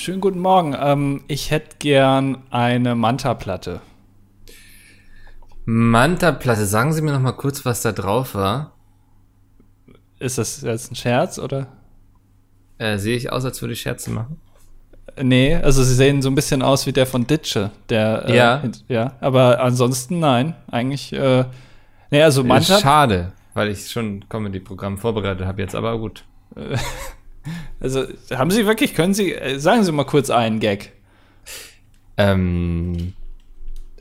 Schönen guten Morgen. Ähm, ich hätte gern eine Manta-Platte. Manta-Platte, sagen Sie mir noch mal kurz, was da drauf war. Ist das jetzt ein Scherz oder? Äh, sehe ich aus, als würde ich Scherze machen? Nee, also sie sehen so ein bisschen aus wie der von Ditsche. Der, äh, Ja. ja. Aber ansonsten nein. Eigentlich, äh, nee, also Manta. Schade, weil ich schon Comedy-Programm vorbereitet habe jetzt, aber gut. Also haben Sie wirklich, können Sie, äh, sagen Sie mal kurz einen Gag. Ähm,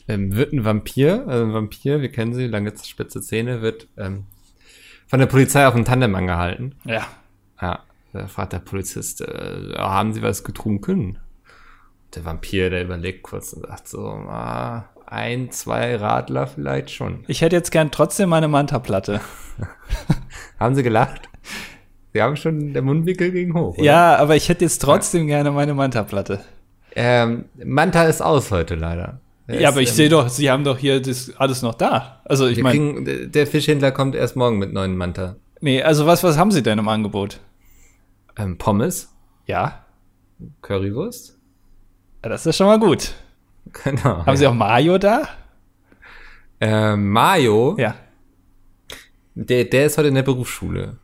ähm, wird ein Vampir, also ein Vampir, wir kennen sie, lange spitze Zähne, wird ähm, von der Polizei auf ein Tandem angehalten. Ja. Ja, da fragt der Polizist, äh, haben Sie was getrunken? Der Vampir, der überlegt kurz und sagt so, ah, ein, zwei Radler vielleicht schon. Ich hätte jetzt gern trotzdem meine Manta-Platte. Haben Sie gelacht? Sie haben schon, der Mundwinkel ging hoch. Oder? Ja, aber ich hätte jetzt trotzdem gerne meine Manta-Platte. Ähm, Manta ist aus heute leider. Der Ja, aber ich ähm, sehe doch, Sie haben doch hier das alles noch da. Also ich meine, der- Fischhändler kommt erst morgen mit neuen Manta. nee, also was, was haben Sie denn im Angebot? Ähm, Pommes, Ja, Currywurst. das ist schon mal gut. Genau. Haben Sie auch Mayo da? ähm, Mayo, Ja. der, der ist heute in der Berufsschule.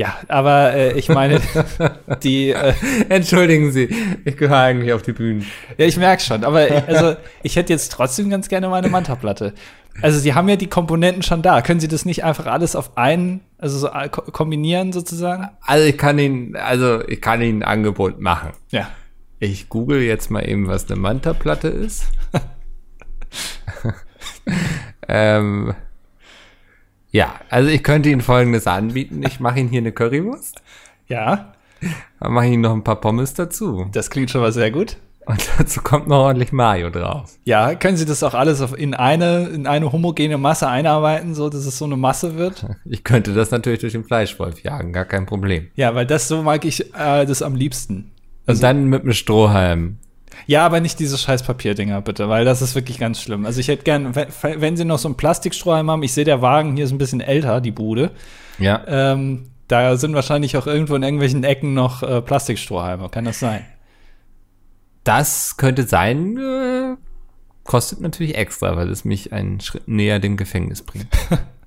Ja, aber äh, ich meine, die, äh, Entschuldigen Sie, ich gehöre eigentlich auf die Bühne. ja, ich merke schon, aber ich, also ich hätte jetzt trotzdem ganz gerne meine Manta-Platte. Also Sie haben ja die Komponenten schon da. Können Sie das nicht einfach alles auf einen, also so äh, ko- kombinieren sozusagen? Also ich kann Ihnen, also ich kann Ihnen ein Angebot machen. Ja. Ich google jetzt mal eben, was eine Manta-Platte ist. ähm, ja, also ich könnte Ihnen Folgendes anbieten. Ich mache Ihnen hier eine Currywurst, Ja, dann mache ich Ihnen noch ein paar Pommes dazu. das klingt schon mal sehr gut. Und dazu kommt noch ordentlich Mayo drauf. Ja, können Sie das auch alles auf, in eine, in eine homogene Masse einarbeiten, so dass es so eine Masse wird? Ich könnte das natürlich durch den Fleischwolf jagen, gar kein Problem. Ja, weil das so mag ich äh, das am liebsten. Und dann mit einem Strohhalm. Ja, aber nicht diese scheiß Papierdinger, bitte, weil das ist wirklich ganz schlimm. Also ich hätte gern, wenn, wenn Sie noch so einen Plastikstrohhalm haben, ich sehe, der Wagen hier ist ein bisschen älter, die Bude. Ja. Ähm, da sind wahrscheinlich auch irgendwo in irgendwelchen Ecken noch äh, Plastikstrohhalme. Kann das sein? Das könnte sein, äh, kostet natürlich extra, weil es mich einen Schritt näher dem Gefängnis bringt.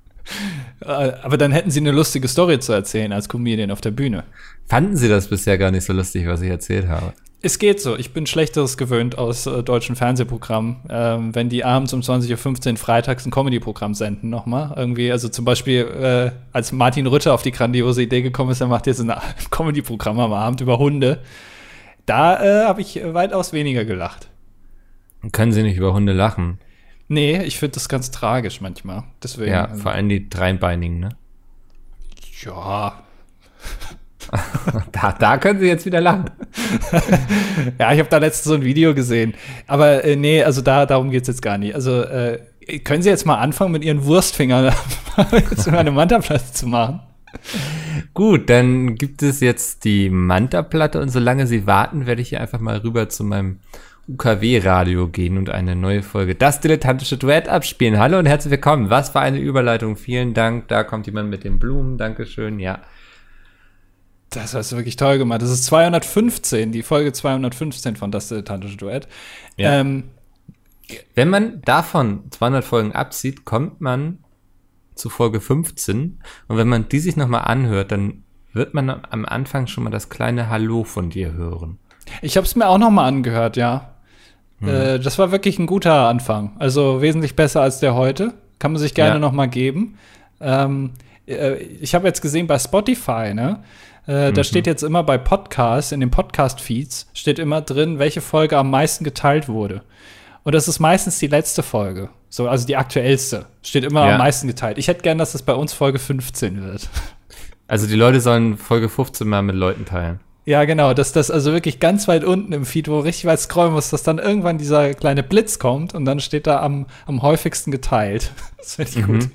Äh, aber dann hätten Sie eine lustige Story zu erzählen als Comedian auf der Bühne. Fanden Sie das bisher gar nicht so lustig, was ich erzählt habe? Es geht so. Ich bin Schlechteres gewöhnt aus äh, deutschen Fernsehprogrammen, ähm, wenn die abends um 20.15 Uhr freitags ein Comedy-Programm senden nochmal. Irgendwie, also zum Beispiel, äh, als Martin Rütter auf die grandiose Idee gekommen ist, er macht jetzt ein Comedy-Programm am Abend über Hunde. Da äh, habe ich weitaus weniger gelacht. Können Sie nicht über Hunde lachen? Nee, ich finde das ganz tragisch manchmal. Deswegen. Ja, also, vor allem die dreibeinigen, ne? ja. Da, da können Sie jetzt wieder lachen. Ja, ich habe da letztens so ein Video gesehen. Aber äh, nee, also da, darum geht's jetzt gar nicht. Also äh, können Sie jetzt mal anfangen, mit Ihren Wurstfingern jetzt mal eine Manta-Platte zu machen? Gut, dann gibt es jetzt die Manta-Platte und solange Sie warten, werde ich hier einfach mal rüber zu meinem UKW-Radio gehen und eine neue Folge Das dilettantische Duett abspielen. Hallo und herzlich willkommen. Was für eine Überleitung. Vielen Dank. Da kommt jemand mit den Blumen. Dankeschön. Ja. Das hast du wirklich toll gemacht. Das ist 215, die Folge 215 von Das Dilettantische Duett. Ja. Ähm, Wenn man davon 200 Folgen abzieht, kommt man zu Folge 15. Und wenn man die sich nochmal anhört, dann wird man am Anfang schon mal das kleine Hallo von dir hören. Ich habe es mir auch noch mal angehört, ja. Äh, das war wirklich ein guter Anfang. Also wesentlich besser als der heute. Kann man sich gerne Ja. noch mal geben. Ähm, äh, ich habe jetzt gesehen bei Spotify, ne? Äh, Da steht jetzt immer bei Podcasts, in den Podcast-Feeds, steht immer drin, welche Folge am meisten geteilt wurde. Und das ist meistens die letzte Folge. So, also die aktuellste. Steht immer Ja. am meisten geteilt. Ich hätte gern, dass das bei uns Folge 15 wird. Also die Leute sollen Folge 15 mal mit Leuten teilen. Ja, genau, dass das also wirklich ganz weit unten im Feed, wo richtig weit scrollen muss, dass dann irgendwann dieser kleine Blitz kommt und dann steht da am, am häufigsten geteilt. Das finde ich gut.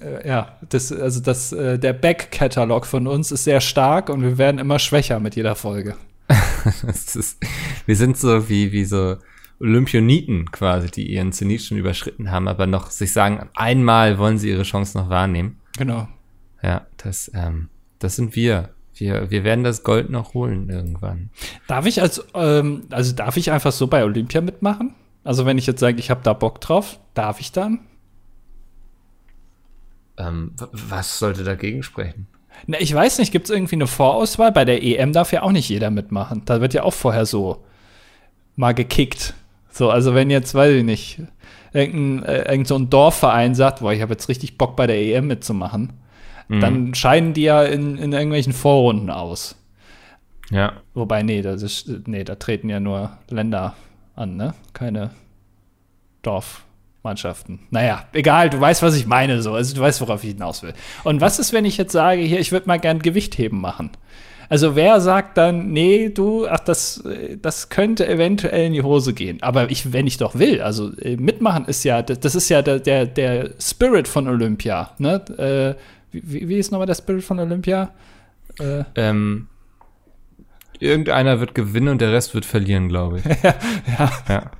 Äh, ja, das, also das, äh, der Back-Katalog von uns ist sehr stark und wir werden immer schwächer mit jeder Folge. Ist, wir sind so wie, wie so Olympioniken quasi, die ihren Zenit schon überschritten haben, aber noch sich sagen, einmal wollen sie ihre Chance noch wahrnehmen. Genau. Ja, das, ähm, das sind wir. Wir, wir werden das Gold noch holen irgendwann. Darf ich als, ähm, also darf ich einfach so bei Olympia mitmachen? Also wenn ich jetzt sage, ich habe da Bock drauf, darf ich dann? Ähm, was sollte dagegen sprechen? Na, ich weiß nicht, gibt es irgendwie eine Vorauswahl? Bei der EM darf ja auch nicht jeder mitmachen. Da wird ja auch vorher so mal gekickt. So, also wenn jetzt, weiß ich nicht, irgendein, äh, irgendein so ein Dorfverein sagt, boah, ich habe jetzt richtig Bock bei der EM mitzumachen, mhm. dann scheiden die ja in, in irgendwelchen Vorrunden aus. Ja. Wobei, nee, das ist, nee, da treten ja nur Länder an, ne? Keine Dorfmannschaften. Naja, egal, du weißt, was ich meine, so. Also du weißt, worauf ich hinaus will. Und was ist, wenn ich jetzt sage, hier, ich würde mal gern Gewichtheben machen? Also wer sagt dann, nee, du, ach, das, das könnte eventuell in die Hose gehen. Aber ich, wenn ich doch will, also äh, mitmachen ist ja, das ist ja der, der, der Spirit von Olympia. Ne? Äh, wie, wie ist nochmal der Spirit von Olympia? Äh, ähm, irgendeiner wird gewinnen und der Rest wird verlieren, glaube ich. ja. ja. ja.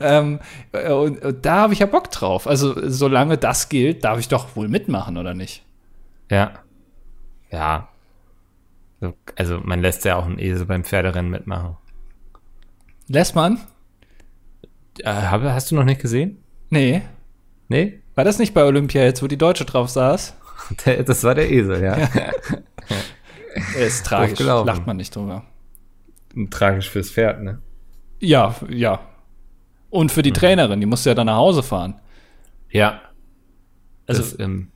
Ähm, und, und, da habe ich ja Bock drauf. Also, solange das gilt, darf ich doch wohl mitmachen, oder nicht? Ja. Ja, also man lässt ja auch einen Esel beim Pferderennen mitmachen. Lässt man? Äh, hast du noch nicht gesehen? Nee. Nee? War das nicht bei Olympia jetzt, wo die Deutsche drauf saß? Der, das war der Esel, ja. ja. Er ist tragisch, lacht man nicht drüber. tragisch fürs Pferd, ne? Ja, ja. Und für die mhm. Trainerin, die musste ja dann nach Hause fahren. Ja. Also, das, ähm,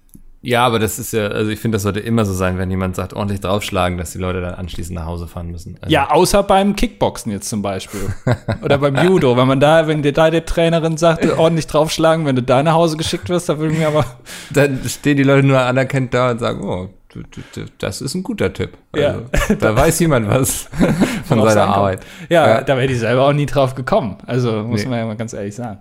ja, aber das ist ja, also ich finde, das sollte immer so sein, wenn jemand sagt, ordentlich draufschlagen, dass die Leute dann anschließend nach Hause fahren müssen. Also ja, außer beim Kickboxen jetzt zum Beispiel. Oder beim Judo, wenn man da, wenn dir da die Trainerin sagt, ordentlich draufschlagen, wenn du da nach Hause geschickt wirst, da würde mir aber. Dann stehen die Leute nur anerkennt da und sagen, oh, das ist ein guter Tipp. Also, ja. Da weiß jemand was von seiner Arbeit. Ja, ja, da wäre ich selber auch nie drauf gekommen. Also muss nee. man ja mal ganz ehrlich sagen.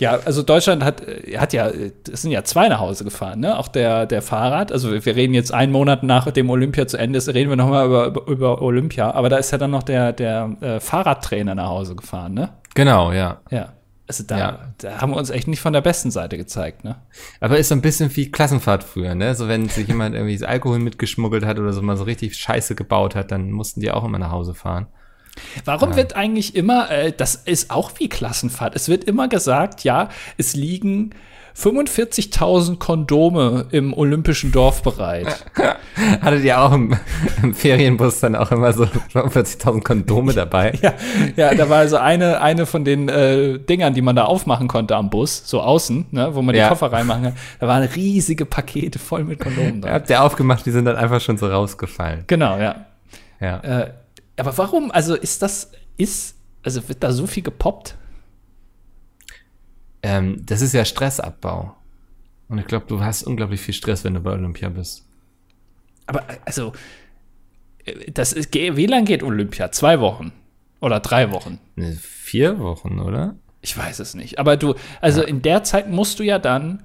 Ja, also Deutschland hat, hat ja, es sind ja zwei nach Hause gefahren, ne? Auch der, der Fahrrad. Also wir reden jetzt einen Monat nach dem Olympia zu Ende ist, reden wir nochmal über, über, Olympia. Aber da ist ja dann noch der, der äh, Fahrradtrainer nach Hause gefahren, ne? Genau, ja. Ja. Also da, ja. da haben wir uns echt nicht von der besten Seite gezeigt, ne? Aber ist so ein bisschen wie Klassenfahrt früher, ne? So wenn sich jemand irgendwie Alkohol mitgeschmuggelt hat oder so mal so richtig Scheiße gebaut hat, dann mussten die auch immer nach Hause fahren. Warum ja. wird eigentlich immer, äh, das ist auch wie Klassenfahrt, es wird immer gesagt, ja, es liegen 45.000 Kondome im olympischen Dorf bereit. Hattet ihr auch im, im Ferienbus dann auch immer so 45.000 Kondome dabei? Ja, ja, da war also eine, eine von den äh, Dingern, die man da aufmachen konnte am Bus, so außen, ne, wo man die ja. Koffer reinmachen kann. Da waren riesige Pakete voll mit Kondomen drin. Habt ihr aufgemacht, die sind dann einfach schon so rausgefallen. Genau, ja. Ja. Äh, aber warum? Also ist das, ist, also wird da so viel gepoppt? Ähm, das ist ja Stressabbau. Und ich glaube, du hast unglaublich viel Stress, wenn du bei Olympia bist. Aber also, äh, das ist, wie lange geht Olympia? Zwei Wochen? Oder drei Wochen? Vier Wochen, oder? Ich weiß es nicht. Aber du, also ja. in der Zeit musst du ja dann,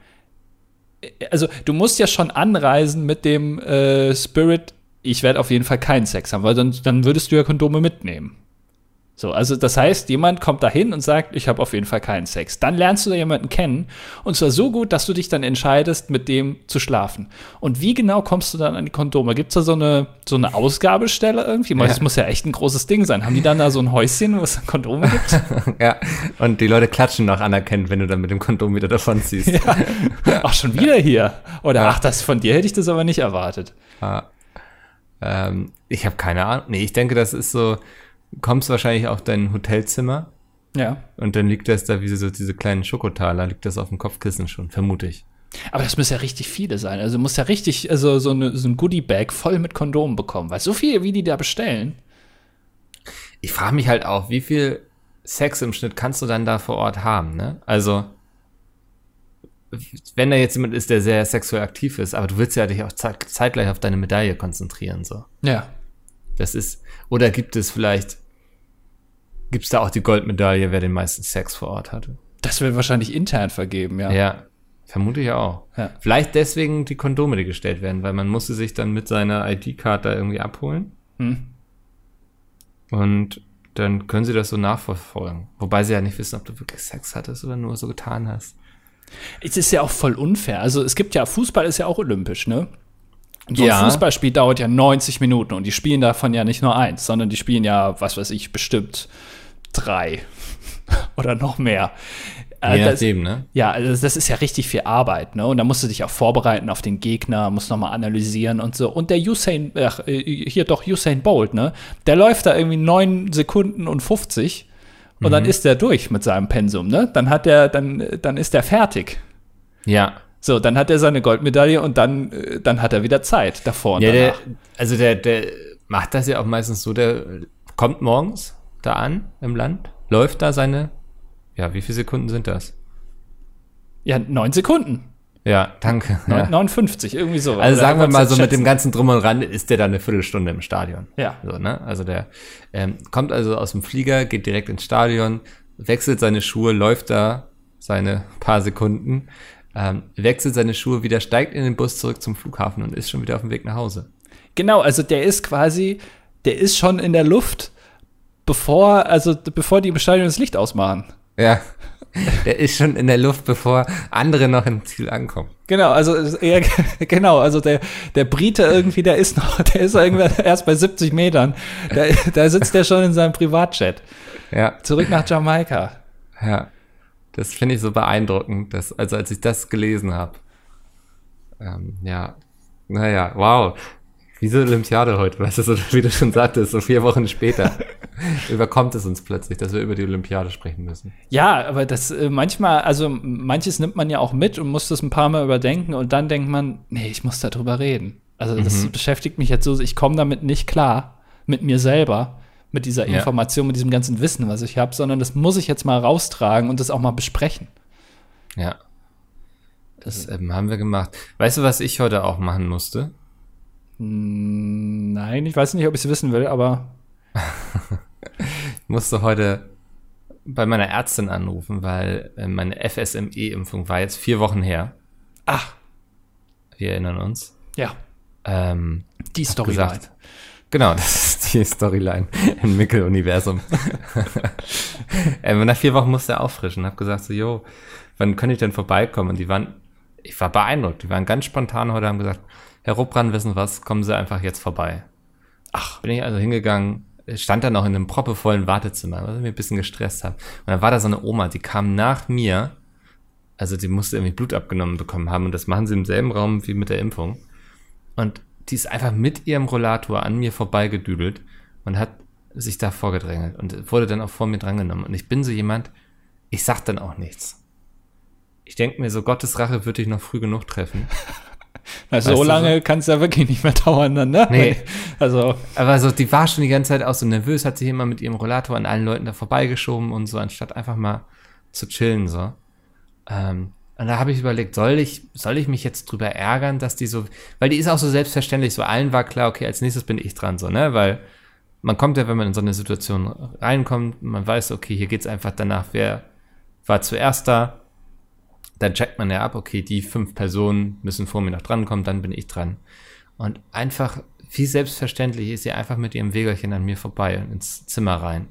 äh, also du musst ja schon anreisen mit dem äh, Spirit, ich werde auf jeden Fall keinen Sex haben, weil dann, dann würdest du ja Kondome mitnehmen. So, also das heißt, jemand kommt dahin und sagt, ich habe auf jeden Fall keinen Sex. Dann lernst du da jemanden kennen und zwar so gut, dass du dich dann entscheidest, mit dem zu schlafen. Und wie genau kommst du dann an die Kondome? Gibt es da so eine, so eine Ausgabestelle irgendwie? Ja. Das muss ja echt ein großes Ding sein. Haben die dann da so ein Häuschen, wo es Kondome gibt? ja, und die Leute klatschen noch anerkennen, wenn du dann mit dem Kondom wieder davon ziehst. Ja. Ach, schon wieder hier. Oder ja. ach, das von dir hätte ich das aber nicht erwartet. Ja. Ähm, ich habe keine Ahnung. Nee, ich denke, das ist so, kommst wahrscheinlich auf dein Hotelzimmer. Ja. Und dann liegt das da wie so diese kleinen Schokotaler, liegt das auf dem Kopfkissen schon, vermute ich. Aber das müssen ja richtig viele sein. Also muss ja richtig, also so, eine, so ein Goodie-Bag voll mit Kondomen bekommen, weil so viel, wie die da bestellen. Ich frage mich halt auch, wie viel Sex im Schnitt kannst du dann da vor Ort haben, ne? Also, wenn da jetzt jemand ist, der sehr sexuell aktiv ist, aber du willst ja dich auch zeitgleich auf deine Medaille konzentrieren, so. Ja. Das ist, oder gibt es vielleicht, gibt es da auch die Goldmedaille, wer den meisten Sex vor Ort hatte? Das wird wahrscheinlich intern vergeben, ja. Ja, vermute ich auch. Ja. Vielleicht deswegen die Kondome, die gestellt werden, weil man musste sich dann mit seiner ID-Card da irgendwie abholen. Hm. Und dann können sie das so nachverfolgen. Wobei sie ja nicht wissen, ob du wirklich Sex hattest oder nur so getan hast. Es ist ja auch voll unfair. Also es gibt ja, Fußball ist ja auch olympisch, ne? So ein Ja. Fußballspiel dauert ja 90 Minuten und die spielen davon ja nicht nur eins, sondern die spielen ja, was weiß ich, bestimmt drei oder noch mehr. Äh, Je das- nachdem, ne? ja, also das ist ja richtig viel Arbeit, ne? Und da musst du dich auch vorbereiten auf den Gegner, musst nochmal analysieren und so. Und der Usain, ach, äh, hier doch Usain Bolt, ne? Der läuft da irgendwie 9 Sekunden und 50 und dann ist der durch mit seinem Pensum, ne? Dann hat der, dann, dann ist der fertig. Ja. So, dann hat er seine Goldmedaille und dann, äh, dann hat er wieder Zeit davor und Ja, der, also der, der macht das ja auch meistens so, der kommt morgens da an im Land, läuft da seine, ja, wie viele Sekunden sind das? Ja, 9 Sekunden. Ja, danke. Neun- Ja. 59, irgendwie so. Also sagen wir mal so mit dem ganzen Drum und Ran ist der dann eine Viertelstunde im Stadion. Ja. So, ne? Also der ähm, kommt also aus dem Flieger, geht direkt ins Stadion, wechselt seine Schuhe, läuft da seine paar Sekunden, ähm, wechselt seine Schuhe wieder, steigt in den Bus zurück zum Flughafen und ist schon wieder auf dem Weg nach Hause. Genau, also der ist quasi, der ist schon in der Luft, bevor, also bevor die im Stadion das Licht ausmachen. Ja. Der ist schon in der Luft, bevor andere noch im Ziel ankommen. Genau, also eher, genau, also der, der Brite irgendwie, der ist noch, der ist irgendwie erst bei 70 Metern. Da, da sitzt der schon in seinem Privatjet. Ja, Zurück nach Jamaika. ja. Das finde ich so beeindruckend, dass, also als ich das gelesen habe. Ähm, ja, naja, wow. Diese Olympiade heute, weißt du, so, wie du schon sagtest, so vier Wochen später überkommt es uns plötzlich, dass wir über die Olympiade sprechen müssen. Ja, aber das äh, manchmal, also manches nimmt man ja auch mit und muss das ein paar Mal überdenken und dann denkt man, nee, ich muss darüber reden. Also das beschäftigt mich jetzt so, ich komme damit nicht klar, mit mir selber, mit dieser Ja. Information, mit diesem ganzen Wissen, was ich habe, sondern das muss ich jetzt mal raustragen und das auch mal besprechen. Ja. Das ähm, haben wir gemacht. Weißt du, was ich heute auch machen musste? Nein, ich weiß nicht, ob ich es wissen will, aber Ich musste heute bei meiner Ärztin anrufen, weil äh, meine FSME-Impfung war jetzt vier Wochen her. ach, Wir erinnern uns. ja, Ähm, die Story. gesagt. Genau, das ist die Storyline im Mickel-Universum. ähm, und nach vier Wochen musste er auffrischen und habe gesagt so, jo, wann könnte ich denn vorbeikommen? Und die waren, ich war beeindruckt, die waren ganz spontan heute, haben gesagt, Herr Ruppran, wissen was, kommen Sie einfach jetzt vorbei. Ach. Bin ich also hingegangen, stand dann noch in einem proppevollen Wartezimmer, was mich ein bisschen gestresst hat. Und dann war da so eine Oma, die kam nach mir, also die musste irgendwie Blut abgenommen bekommen haben und das machen sie im selben Raum wie mit der Impfung. Und die ist einfach mit ihrem Rollator an mir vorbeigedüdelt und hat sich da vorgedrängelt und wurde dann auch vor mir drangenommen. Und ich bin so jemand, ich sag dann auch nichts. Ich denke mir so, Gottes Rache wird dich noch früh genug treffen. Also Weißt so lange kann es ja wirklich nicht mehr dauern dann, ne? Nee. Also, Aber so, die war schon die ganze Zeit auch so nervös, hat sich immer mit ihrem Rollator an allen Leuten da vorbeigeschoben und so, anstatt einfach mal zu chillen, so. Ähm, und da habe ich überlegt, soll ich, soll ich mich jetzt drüber ärgern, dass die so, weil die ist auch so selbstverständlich, so allen war klar, okay, als nächstes bin ich dran, so, ne, weil man kommt ja, wenn man in so eine Situation reinkommt, man weiß, okay, hier geht's einfach danach, wer war zuerst da, dann checkt man ja ab, okay, die fünf Personen müssen vor mir noch drankommen, dann bin ich dran. Und einfach, wie selbstverständlich ist sie einfach mit ihrem Wägerchen an mir vorbei und ins Zimmer rein.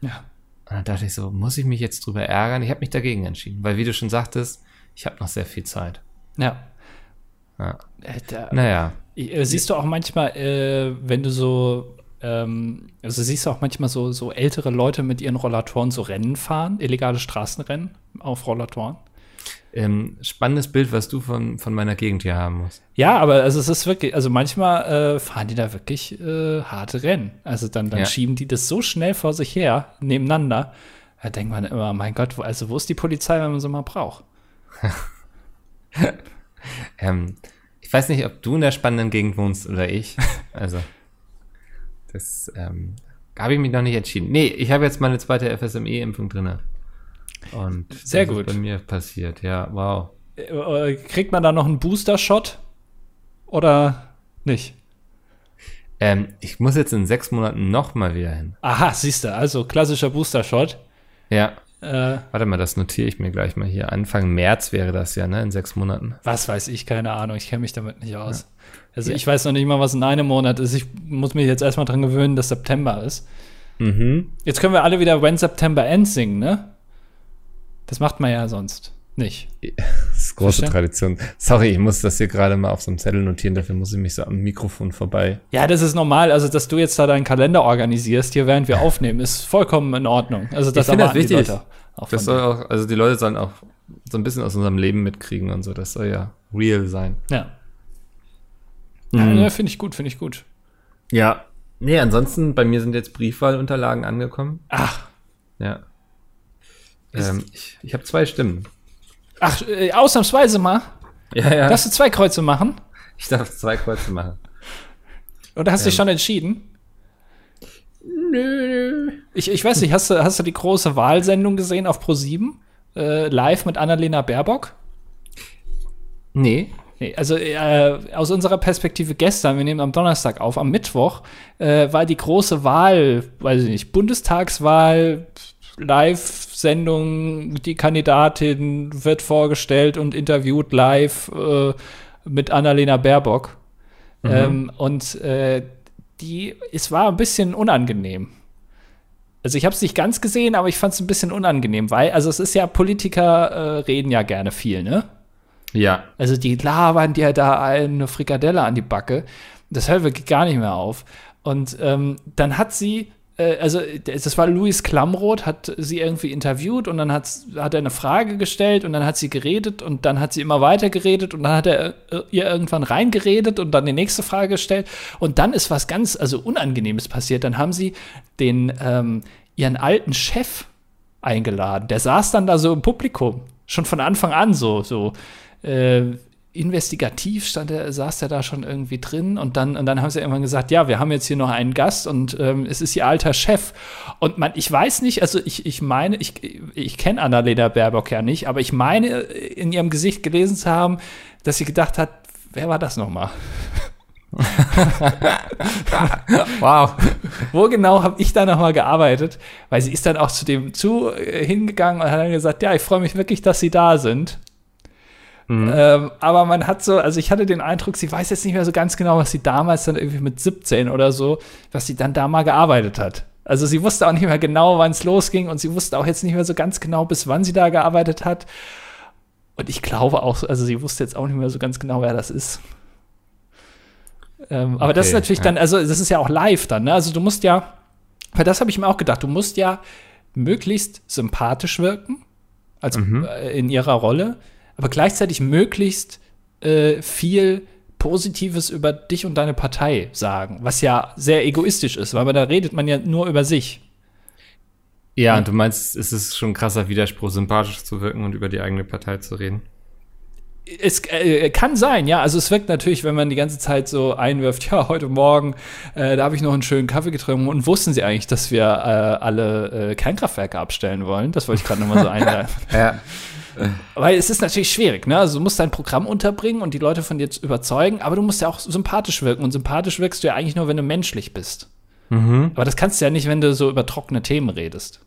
ja. Und dann dachte ich so, muss ich mich jetzt drüber ärgern? Ich habe mich dagegen entschieden, weil wie du schon sagtest, ich habe noch sehr viel Zeit. Ja. Ja. Äh, da, Naja, Äh, Siehst du auch manchmal, äh, wenn du so, ähm, also siehst du auch manchmal so, so ältere Leute mit ihren Rollatoren so Rennen fahren, illegale Straßenrennen auf Rollatoren? Ähm, spannendes Bild, was du von, von meiner Gegend hier haben musst. Ja, aber also es ist wirklich, also manchmal äh, fahren die da wirklich äh, harte Rennen. Also dann, dann Ja. schieben die das so schnell vor sich her, nebeneinander. Da denkt man immer, mein Gott, wo, also wo ist die Polizei, wenn man sie mal braucht? Ähm, ich weiß nicht, ob du in der spannenden Gegend wohnst oder ich. Also, das ähm, habe ich mich noch nicht entschieden. Nee, ich habe jetzt meine zweite FSME-Impfung drinne. Und Sehr das gut. ist bei mir passiert, ja, wow. Äh, kriegt man da noch einen Booster-Shot oder nicht? Ähm, ich muss jetzt in sechs Monaten noch mal wieder hin. Aha, siehst du, also klassischer Booster-Shot. Ja, Äh, warte mal, das notiere ich mir gleich mal hier. Anfang März wäre das ja, ne, in sechs Monaten. was weiß ich, keine Ahnung, ich kenne mich damit nicht aus. Also Ja. ich weiß noch nicht mal, was in einem Monat ist. Ich muss mich jetzt erstmal dran gewöhnen, dass September ist. Mhm. Jetzt können wir alle wieder When September Ends singen, ne? Das macht man ja sonst nicht. Das ist große Verstehen? Tradition. Sorry, ich muss das hier gerade mal auf so einem Zettel notieren, dafür muss ich mich so am Mikrofon vorbei. Ja, das ist normal. Also, dass du jetzt da deinen Kalender organisierst, hier während wir aufnehmen, ist vollkommen in Ordnung. Also, das finde das wichtig. Das soll auch, also die Leute sollen auch so ein bisschen aus unserem Leben mitkriegen und so. Das soll ja real sein. Ja. Mhm. Ja, finde ich gut, finde ich gut. Ja. Nee, ansonsten, bei mir sind jetzt Briefwahlunterlagen angekommen. Ach, Ja. Ähm, ich ich habe zwei Stimmen. ach, äh, ausnahmsweise mal. Ja, ja. Darfst du zwei Kreuze machen? ich darf zwei Kreuze machen. Oder hast du dich Ähm. schon entschieden? Nö. Ich, ich weiß nicht, hast du, hast du die große Wahlsendung gesehen auf Pro7? Äh, live mit Annalena Baerbock? Nee. Nee, also äh, aus unserer Perspektive gestern, wir nehmen am Donnerstag auf, am Mittwoch äh, war die große Wahl, weiß ich nicht, Bundestagswahl, Live-Sendung, die Kandidatin wird vorgestellt und interviewt live äh, mit Annalena Baerbock. Ähm, und äh, die, es war ein bisschen unangenehm. Also ich habe es nicht ganz gesehen, aber ich fand es ein bisschen unangenehm, weil, also es ist ja, Politiker äh, reden ja gerne viel, ne? Ja. Also die labern dir da eine Frikadelle an die Backe. Das hört wirklich gar nicht mehr auf. Und ähm, dann hat sie, also das war Luis Klamroth, hat sie irgendwie interviewt und dann hat, hat er eine Frage gestellt und dann hat sie geredet und dann hat sie immer weiter geredet und dann hat er äh, ihr irgendwann reingeredet und dann die nächste Frage gestellt und dann ist was ganz, also Unangenehmes passiert. Dann haben sie den, ähm, ihren alten Chef eingeladen. Der saß dann da so im Publikum, schon von Anfang an so, so äh, investigativ stand er, saß er da schon irgendwie drin und dann, und dann haben sie irgendwann gesagt, ja, wir haben jetzt hier noch einen Gast und ähm, es ist ihr alter Chef. Und man, ich weiß nicht, also ich, ich meine, ich, ich kenne Annalena Baerbock ja nicht, aber ich meine, in ihrem Gesicht gelesen zu haben, dass sie gedacht hat, wer war das nochmal? Wow. Wo genau habe ich da nochmal gearbeitet? Weil sie ist dann auch zu dem zu äh, hingegangen und hat dann gesagt, ja, ich freue mich wirklich, dass Sie da sind. Ähm, aber man hat so, also ich hatte den Eindruck, sie weiß jetzt nicht mehr so ganz genau, was sie damals dann irgendwie mit 17 oder so, was sie dann da mal gearbeitet hat. Also sie wusste auch nicht mehr genau, wann es losging und sie wusste auch jetzt nicht mehr so ganz genau, bis wann sie da gearbeitet hat. Und ich glaube auch, also sie wusste jetzt auch nicht mehr so ganz genau, wer das ist. Ähm, aber das ist Okay, natürlich ja. dann, also das ist ja auch live dann, ne? Also du musst ja, weil das habe ich mir auch gedacht, du musst ja möglichst sympathisch wirken, also Mhm. äh, in ihrer Rolle, aber gleichzeitig möglichst äh, viel Positives über dich und deine Partei sagen, was ja sehr egoistisch ist, weil da redet man ja nur über sich. Ja, und du meinst, es ist schon ein krasser Widerspruch, sympathisch zu wirken und über die eigene Partei zu reden? Es äh, kann sein, ja. Also es wirkt natürlich, wenn man die ganze Zeit so einwirft, ja, heute Morgen, äh, da habe ich noch einen schönen Kaffee getrunken und wussten sie eigentlich, dass wir äh, alle äh, Kernkraftwerke abstellen wollen. Das wollte ich gerade nochmal so einwerfen. Ja. Weil es ist natürlich schwierig, ne? Also du musst dein Programm unterbringen und die Leute von dir zu überzeugen, aber du musst ja auch sympathisch wirken. Und sympathisch wirkst du ja eigentlich nur, wenn du menschlich bist. Mhm. Aber das kannst du ja nicht, wenn du so über trockene Themen redest.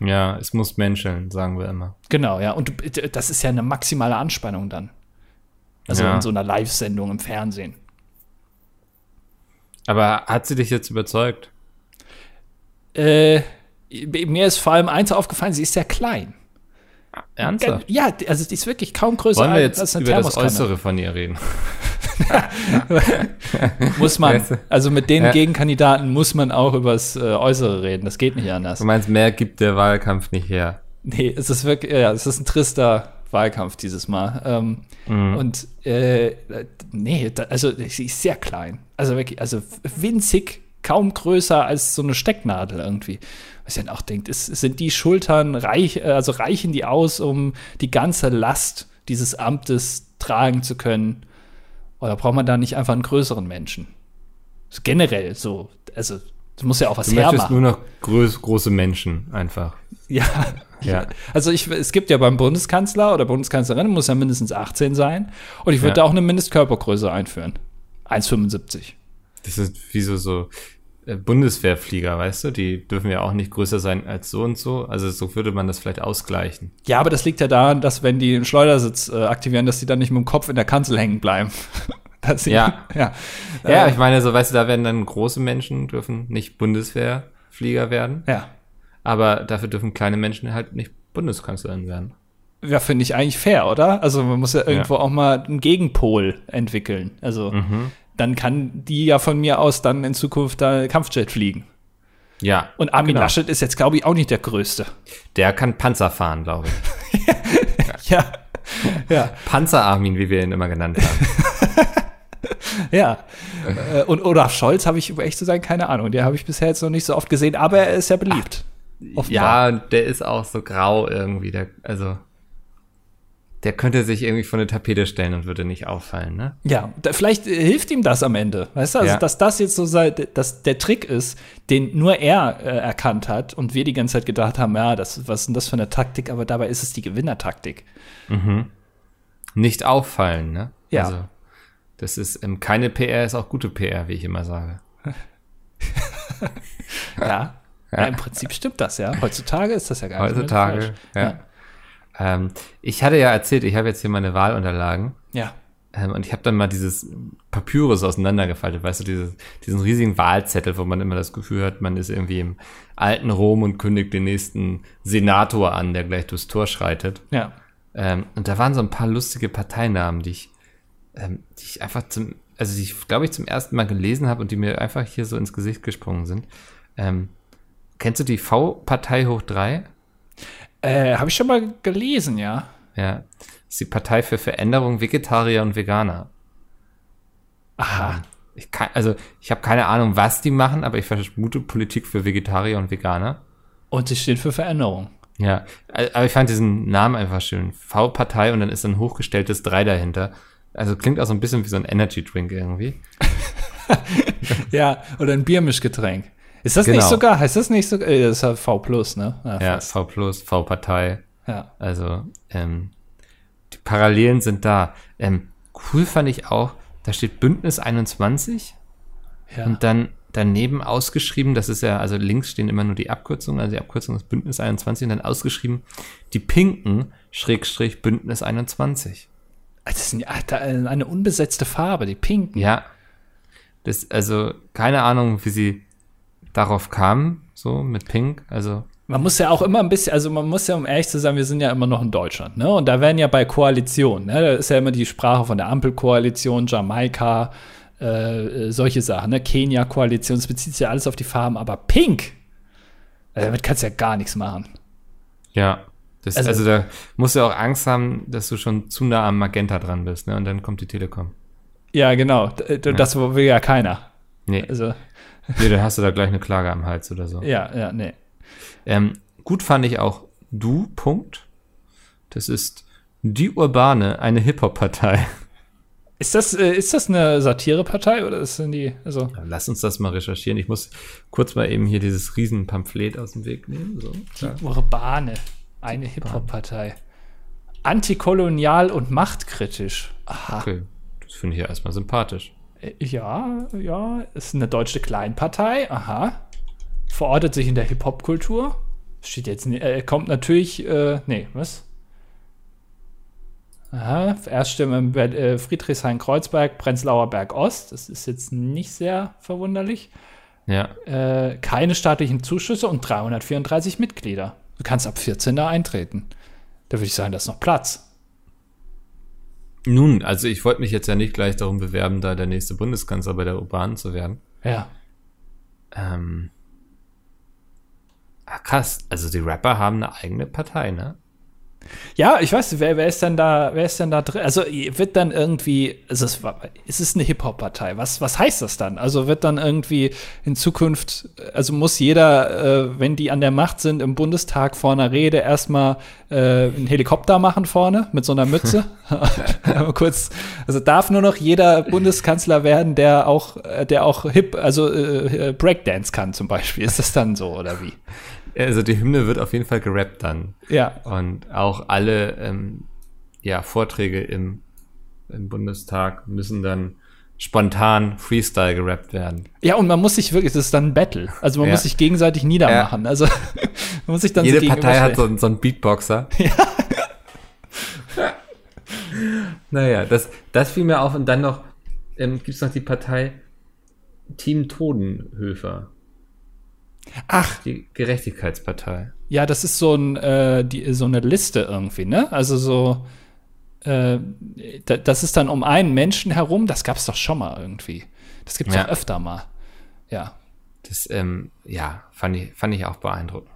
Ja, es muss menscheln, sagen wir immer. Genau, ja. Und du, das ist ja eine maximale Anspannung dann. Also Ja. in so einer Live-Sendung im Fernsehen. Aber hat sie dich jetzt überzeugt? Äh, mir ist vor allem eins aufgefallen, sie ist sehr klein. Ernsthaft? Ja, also die ist wirklich kaum größer Wollen wir als jetzt als eine über das. Äußere von ihr reden? Muss man. Also mit den Ja. Gegenkandidaten muss man auch übers äh, Äußere reden. Das geht nicht anders. Du meinst, mehr gibt der Wahlkampf nicht her. Nee, es ist wirklich, ja, es ist ein trister Wahlkampf dieses Mal. Ähm, Mhm. Und äh, nee, da, also sie ist sehr klein. Also wirklich, also winzig, kaum größer als so eine Stecknadel irgendwie. Was ich dann auch denkt, ist, sind die Schultern reich, äh, also reichen die aus, um die ganze Last dieses Amtes tragen zu können? Oder braucht man da nicht einfach einen größeren Menschen? Generell so, also das muss ja auch was Du hermachen. nur noch groß, große Menschen einfach. Ja, Ja. Also ich, es gibt ja beim Bundeskanzler oder Bundeskanzlerin muss ja mindestens 18 sein. Und ich würde Ja. da auch eine Mindestkörpergröße einführen. 1,75. Das ist wie so, so äh, Bundeswehrflieger, weißt du? Die dürfen ja auch nicht größer sein als so und so. Also so würde man das vielleicht ausgleichen. Ja, aber das liegt ja daran, dass wenn die einen Schleudersitz äh, aktivieren, dass die dann nicht mit dem Kopf in der Kanzel hängen bleiben. dass sie, Ja. ja. Ja, Äh, ich meine, so weißt du, da werden dann große Menschen dürfen nicht Bundeswehrflieger werden, ja. aber dafür dürfen kleine Menschen halt nicht Bundeskanzlerin werden. Ja, finde ich eigentlich fair, oder? Also man muss ja irgendwo ja. auch mal einen Gegenpol entwickeln. Also mhm. Dann kann die ja von mir aus dann in Zukunft da Kampfjet fliegen. Ja. Und Armin genau. Laschet ist jetzt, glaube ich, auch nicht der Größte. Der kann Panzer fahren, glaube ich. ja. ja. Panzer-Armin, wie wir ihn immer genannt haben. ja. Äh, und Olaf Scholz habe ich, um echt zu sein, keine Ahnung. Der habe ich bisher jetzt noch nicht so oft gesehen, aber er ist ja beliebt. Ach, ja, der ist auch so grau irgendwie. Der, also der könnte sich irgendwie von der Tapete stellen und würde nicht auffallen, ne? Ja, da, vielleicht äh, hilft ihm das am Ende. Weißt du, also, ja. dass das jetzt so sei, dass der Trick ist, den nur er äh, erkannt hat und wir die ganze Zeit gedacht haben, ja, das, was ist denn das für eine Taktik? Aber dabei ist es die Gewinnertaktik. Mhm. Nicht auffallen, ne? Ja. Also, das ist ähm, keine PR, ist auch gute PR, wie ich immer sage. ja. ja. ja. Im Prinzip stimmt das, ja. Heutzutage ist das ja gar nicht Heutzutage, ja. ja. Ähm, ich hatte ja erzählt, ich habe jetzt hier meine Wahlunterlagen. Ja. Ähm, und ich habe dann mal dieses Papyrus auseinandergefaltet, weißt du, dieses, diesen riesigen Wahlzettel, wo man immer das Gefühl hat, man ist irgendwie im alten Rom und kündigt den nächsten Senator an, der gleich durchs Tor schreitet. Ja. Ähm, und da waren so ein paar lustige Parteinamen, die ich, ähm, die ich einfach zum, also die ich glaube ich zum ersten Mal gelesen habe und die mir einfach hier so ins Gesicht gesprungen sind. Ähm, kennst du die V-Partei hoch drei? Äh, Habe ich schon mal gelesen, ja. Ja. Das ist die Partei für Veränderung Vegetarier und Veganer. Aha. Ich kann, also, ich habe keine Ahnung, was die machen, aber ich vermute Politik für Vegetarier und Veganer. Und sie stehen für Veränderung. Ja, aber ich fand diesen Namen einfach schön. V-Partei und dann ist ein hochgestelltes Drei dahinter. Also klingt auch so ein bisschen wie so ein Energy Drink irgendwie. ja, oder ein Biermischgetränk. Ist das genau. nicht sogar, heißt das nicht sogar, äh, das ist halt V plus, ne? Ja, ja V plus, V-Partei. Ja. Also, ähm, die Parallelen sind da. Ähm, cool fand ich auch, da steht Bündnis 21 ja. und dann daneben ausgeschrieben, das ist ja, also links stehen immer nur die Abkürzungen, also die Abkürzung ist Bündnis 21 und dann ausgeschrieben, die Pinken, Schrägstrich, Bündnis 21. Das ist eine unbesetzte Farbe, die Pinken. Ja. Das, also, keine Ahnung, wie sie darauf kam, so mit Pink. Also man muss ja auch immer ein bisschen, also man muss ja, um ehrlich zu sein, wir sind ja immer noch in Deutschland, ne? Und da werden ja bei Koalitionen, ne? Da ist ja immer die Sprache von der Ampelkoalition, Jamaika, äh, solche Sachen, ne? Kenia-Koalition, es bezieht sich ja alles auf die Farben, aber Pink, äh, damit kannst du ja gar nichts machen. Ja. Das, also, also, da musst du auch Angst haben, dass du schon zu nah am Magenta dran bist, ne? Und dann kommt die Telekom. Ja, genau. Das ja. will ja keiner. Nee. Also. Nee, dann hast du da gleich eine Klage am Hals oder so. Ja, ja, nee. Ähm, gut fand ich auch Du, Punkt. Das ist Die Urbane, eine Hip-Hop-Partei. Ist das, äh, ist das eine Satirepartei oder ist denn die, also? Ja, lass uns das mal recherchieren. Ich muss kurz mal eben hier dieses Riesenpamphlet aus dem Weg nehmen. So, die Urbane, eine Hip-Hop-Partei. Antikolonial und machtkritisch. Aha. Okay, das finde ich ja erstmal sympathisch. Ja, ja, ist eine deutsche Kleinpartei, aha. Verortet sich in der Hip-Hop-Kultur. Steht jetzt, äh, kommt natürlich, äh, nee, was? Aha, Erststimme im äh, Friedrichshain-Kreuzberg, Prenzlauer Berg Ost. Das ist jetzt nicht sehr verwunderlich. Ja. Äh, keine staatlichen Zuschüsse und 334 Mitglieder. Du kannst ab 14 da eintreten. Da würde ich sagen, da ist noch Platz. Nun, also ich wollte mich jetzt ja nicht gleich darum bewerben, da der nächste Bundeskanzler bei der Urban zu werden. Ja. Ähm. Ah, krass. Also die Rapper haben eine eigene Partei, ne? Ja, ich weiß, wer, wer ist denn da, wer ist denn da drin? Also wird dann irgendwie, also es, ist es eine Hip-Hop-Partei? Was, was heißt das dann? Also wird dann irgendwie in Zukunft, also muss jeder, äh, wenn die an der Macht sind, im Bundestag vor einer Rede erstmal äh, einen Helikopter machen vorne mit so einer Mütze? kurz, also darf nur noch jeder Bundeskanzler werden, der auch, der auch Hip, also äh, Breakdance kann zum Beispiel. Ist das dann so oder wie? Also die Hymne wird auf jeden Fall gerappt dann. Ja. Und auch alle ähm, ja, Vorträge im, im Bundestag müssen dann spontan Freestyle gerappt werden. Ja, und man muss sich wirklich, das ist dann ein Battle. Also man ja. muss sich gegenseitig niedermachen. Ja. Also man muss sich dann Jede so Partei hat so, so einen Beatboxer. Ja. naja, das, das fiel mir auf. Und dann noch ähm, gibt es noch die Partei Team Todenhöfer. Ach, Die Gerechtigkeitspartei. ja, das ist so, ein, äh, die, so eine Liste irgendwie, ne? Also so, äh, da, das ist dann um einen Menschen herum, das gab es doch schon mal irgendwie. Das gibt es Ja. öfter mal. Ja. Das, ähm, ja, fand ich, fand ich auch beeindruckend.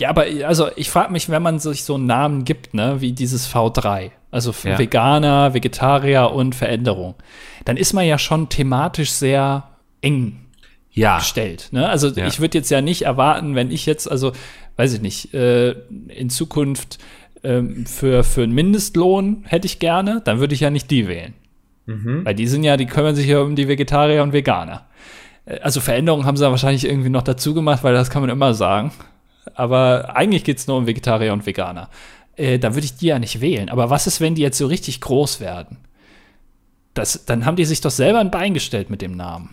Ja, aber also ich frage mich, wenn man sich so einen Namen gibt, ne, wie dieses V3, also für Ja. Veganer, Vegetarier und Veränderung, dann ist man ja schon thematisch sehr eng Ja, gestellt. Ne? Also Ja. ich würde jetzt ja nicht erwarten, wenn ich jetzt, also weiß ich nicht, äh, in Zukunft ähm, für, für einen Mindestlohn hätte ich gerne, dann würde ich ja nicht die wählen. Weil die sind ja, die kümmern sich ja um die Vegetarier und Veganer. Äh, Also Veränderungen haben sie da wahrscheinlich irgendwie noch dazu gemacht, weil das kann man immer sagen. Aber eigentlich geht es nur um Vegetarier und Veganer. Äh, da würde ich die ja nicht wählen. Aber was ist, wenn die jetzt so richtig groß werden? Das, dann haben die sich doch selber ein Bein gestellt mit dem Namen.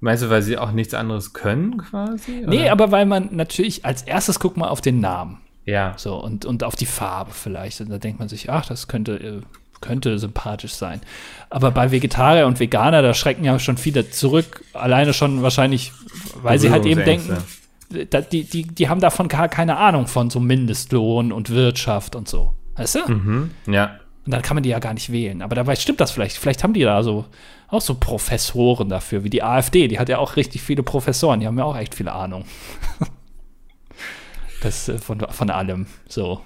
Meinst du, weil sie auch nichts anderes können, quasi? Nee, oder? aber weil man natürlich als erstes guckt mal auf den Namen. Ja, So, und, und auf die Farbe vielleicht. Und da denkt man sich, ach, das könnte, äh, könnte sympathisch sein. Aber bei Vegetarier und Veganer, da schrecken ja schon viele zurück. Alleine schon wahrscheinlich, weil sie halt eben denken, da, die, die, die haben davon gar keine Ahnung von so Mindestlohn und Wirtschaft und so. Weißt du? Mhm, ja. Und dann kann man die ja gar nicht wählen. Aber dabei stimmt das vielleicht. Vielleicht haben die da so auch so Professoren dafür, wie die AfD. Die hat ja auch richtig viele Professoren. Die haben ja auch echt viele Ahnung. das äh, von, von allem. So.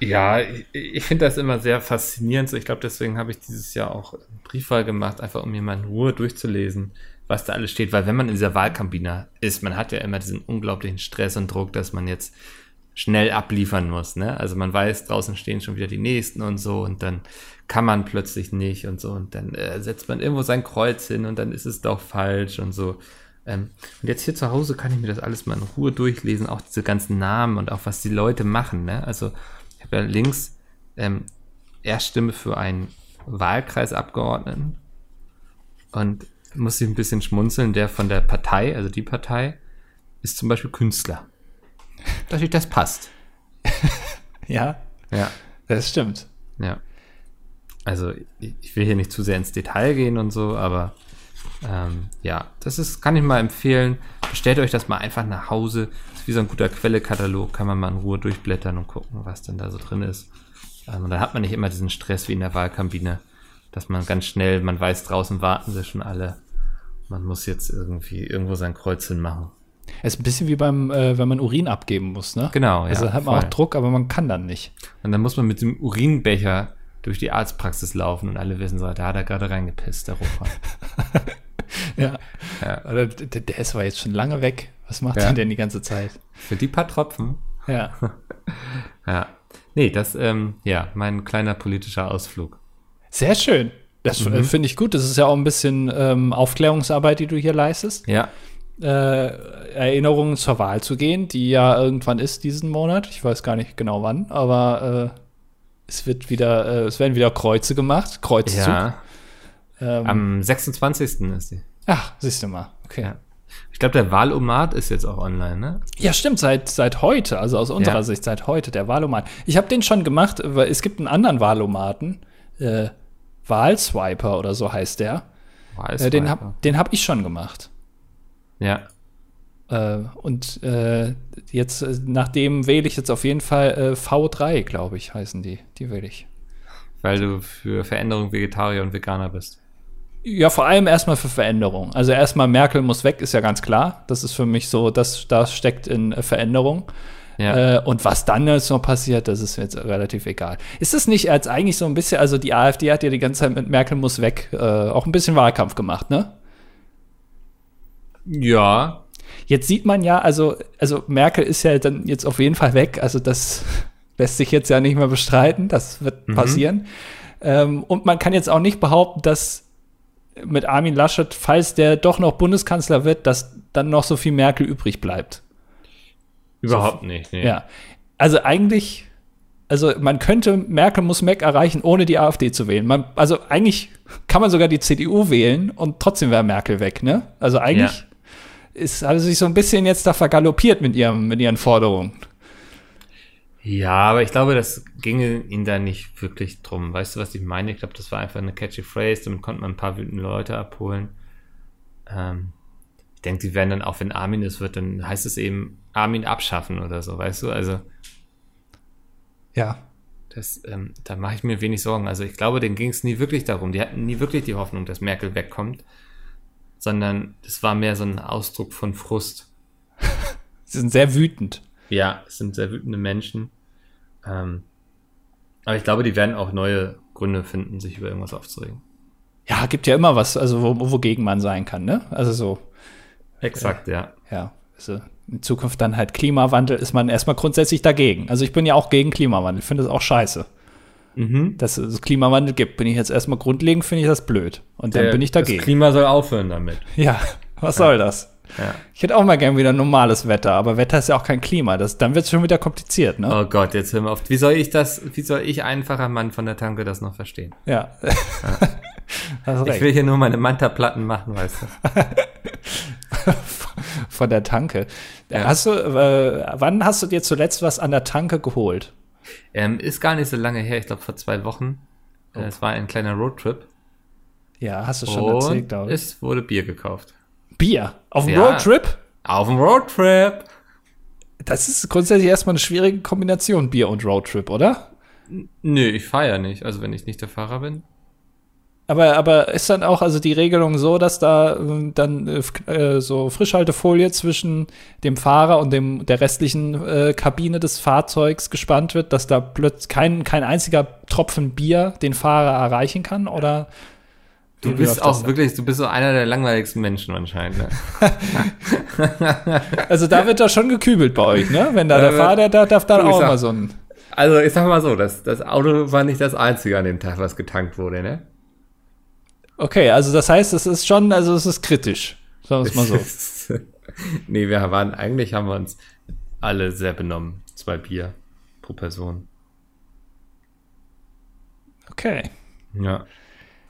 Ja, ich, ich finde das immer sehr faszinierend. Ich glaube, deswegen habe ich dieses Jahr auch Briefwahl gemacht, einfach um mir mal in Ruhe durchzulesen, was da alles steht. Weil wenn man in dieser Wahlkabine ist, man hat ja immer diesen unglaublichen Stress und Druck, dass man jetzt schnell abliefern muss. Ne? Also man weiß, draußen stehen schon wieder die Nächsten und so und dann kann man plötzlich nicht und so und dann äh, setzt man irgendwo sein Kreuz hin und dann ist es doch falsch und so. Ähm, und jetzt hier zu Hause kann ich mir das alles mal in Ruhe durchlesen, auch diese ganzen Namen und auch was die Leute machen. Ne? Also ich habe ja links ähm, Erststimme für einen Wahlkreisabgeordneten und muss ich ein bisschen schmunzeln, der von der Partei, also die Partei, ist zum Beispiel Künstler. Dass ich das passt. Ja, Ja. das stimmt. Ja. Also ich, will hier nicht zu sehr ins Detail gehen und so, aber ähm, ja, das ist, kann ich mal empfehlen. Bestellt euch das mal einfach nach Hause. ist wie so ein guter Quellekatalog, kann man mal in Ruhe durchblättern und gucken, was denn da so drin ist. Ähm, und dann hat man nicht immer diesen Stress wie in der Wahlkabine, dass man ganz schnell, man weiß, draußen warten sie schon alle. Man muss jetzt irgendwie irgendwo sein Kreuzchen machen. Es ist ein bisschen wie beim, äh, wenn man Urin abgeben muss, ne? Genau, ja. Also hat man voll. auch Druck, aber man kann dann nicht. Und dann muss man mit dem Urinbecher durch die Arztpraxis laufen und alle wissen so, da hat er gerade reingepisst, der Rocher. Ja. Ja. Oder der, der ist aber jetzt schon lange weg. Was macht Ja. er denn die ganze Zeit? Für die paar Tropfen. Ja. Ja. Nee, das, ähm, ja, mein kleiner politischer Ausflug. Sehr schön. Das Mhm. äh, finde ich gut. Das ist ja auch ein bisschen ähm, Aufklärungsarbeit, die du hier leistest. Ja. Äh, Erinnerungen zur Wahl zu gehen, die ja irgendwann ist diesen Monat. Ich weiß gar nicht genau wann, aber äh, es wird wieder, äh, es werden wieder Kreuze gemacht. Kreuzzug. Ja. Ähm, Am 26. ist die. ach, siehst du mal. Okay. Ja. Ich glaube, der Wahlomat ist jetzt auch online, ne? Ja, stimmt, seit, seit heute, also aus unserer Ja. Sicht seit heute, der Wahlomat. Ich habe den schon gemacht, weil es gibt einen anderen Wahlomaten, äh, Wahlswiper oder so heißt der. Äh, den habe den hab ich schon gemacht. Ja. Äh, und äh, jetzt, äh, nach dem wähle ich jetzt auf jeden Fall äh, V3, glaube ich, heißen die. Die wähle ich. Weil du für Veränderung Vegetarier und Veganer bist. Ja, vor allem erstmal für Veränderung. Also erstmal Merkel muss weg, ist ja ganz klar. Das ist für mich so, das, das steckt in Veränderung. Ja. Äh, und was dann jetzt noch passiert, das ist jetzt relativ egal. Ist es nicht als eigentlich so ein bisschen, also die AfD hat ja die ganze Zeit mit Merkel muss weg äh, auch ein bisschen Wahlkampf gemacht, ne? ja. Jetzt sieht man ja, also, also Merkel ist ja dann jetzt auf jeden Fall weg. Also das lässt sich jetzt ja nicht mehr bestreiten. Das wird Mhm. passieren. Ähm, und man kann jetzt auch nicht behaupten, dass mit Armin Laschet, falls der doch noch Bundeskanzler wird, dass dann noch so viel Merkel übrig bleibt. Überhaupt nicht. Nee. Ja. Also eigentlich, also man könnte Merkel muss Mac erreichen, ohne die AfD zu wählen. Man, also eigentlich kann man sogar die CDU wählen und trotzdem wäre Merkel weg, ne? Also eigentlich ist, hat sie sich so ein bisschen jetzt da vergaloppiert mit, ihrem, mit ihren Forderungen. Ja, aber ich glaube, das ginge ihnen da nicht wirklich drum. Weißt du, was ich meine? Ich glaube, das war einfach eine catchy Phrase, damit konnte man ein paar wütende Leute abholen. Ähm, ich Ich denke, die werden dann auch, wenn Armin es wird, dann heißt es eben Armin abschaffen oder so, weißt du? Also, Ja. das, ähm, da mache ich mir wenig Sorgen. Also ich glaube, denen ging es nie wirklich darum. Die hatten nie wirklich die Hoffnung, dass Merkel wegkommt, sondern es war mehr so ein Ausdruck von Frust. Sie sind sehr wütend. Ja, es sind sehr wütende Menschen. Ähm, aber ich glaube, die werden auch neue Gründe finden, sich über irgendwas aufzuregen. Ja, gibt ja immer was, also wo, wogegen man sein kann, ne? Also so, Exakt, ja. ja. Also in Zukunft dann halt Klimawandel ist man erstmal grundsätzlich dagegen. Also ich bin ja auch gegen Klimawandel, Ich finde das auch scheiße. Mhm. Dass es Klimawandel gibt, bin ich jetzt erstmal grundlegend, finde ich das blöd. Und dann bin ich Das dagegen. Klima soll aufhören damit. Ja, was soll das? Ja. Ich hätte auch mal gern wieder normales Wetter, aber Wetter ist ja auch kein Klima. Das, dann wird es schon wieder kompliziert, ne? Oh Gott, jetzt hören wir auf. Wie soll ich das, wie soll ich einfacher Mann von der Tanke das noch verstehen? Ja. Hast Ich will hier nur meine Manta-Platten machen, weißt du. Von der Tanke. Ja. Hast du, äh, wann hast du dir zuletzt was an der Tanke geholt? Ähm, ist gar nicht so lange her, ich glaube vor zwei Wochen. Oh. Äh, Es war ein kleiner Roadtrip. Ja, hast du schon erzählt, Und glaube ich. es wurde Bier gekauft. Bier. Auf dem Ja. Roadtrip? Auf dem Roadtrip. Das ist grundsätzlich erstmal eine schwierige Kombination, Bier und Roadtrip, oder? Nö, ich fahre ja nicht. Also wenn ich nicht der Fahrer bin. Aber, aber ist dann auch also die Regelung so, dass da äh, dann äh, äh, so Frischhaltefolie zwischen dem Fahrer und dem der restlichen äh, Kabine des Fahrzeugs gespannt wird, dass da plötzlich kein, kein einziger Tropfen Bier den Fahrer erreichen kann? Oder Du bist auch wirklich, du bist so einer der langweiligsten Menschen anscheinend. Ne? Also da wird da schon gekübelt bei euch, ne? Wenn da Da der Fahrer, der darf dann auch sag- mal so ein. Also ich sag mal so, das, das Auto war nicht das einzige an dem Tag, was getankt wurde, ne? Okay, also das heißt, es ist schon, also es ist kritisch. Sagen wir es mal so. nee, wir waren, eigentlich haben wir uns alle sehr benommen. Zwei Bier pro Person. Okay. Ja.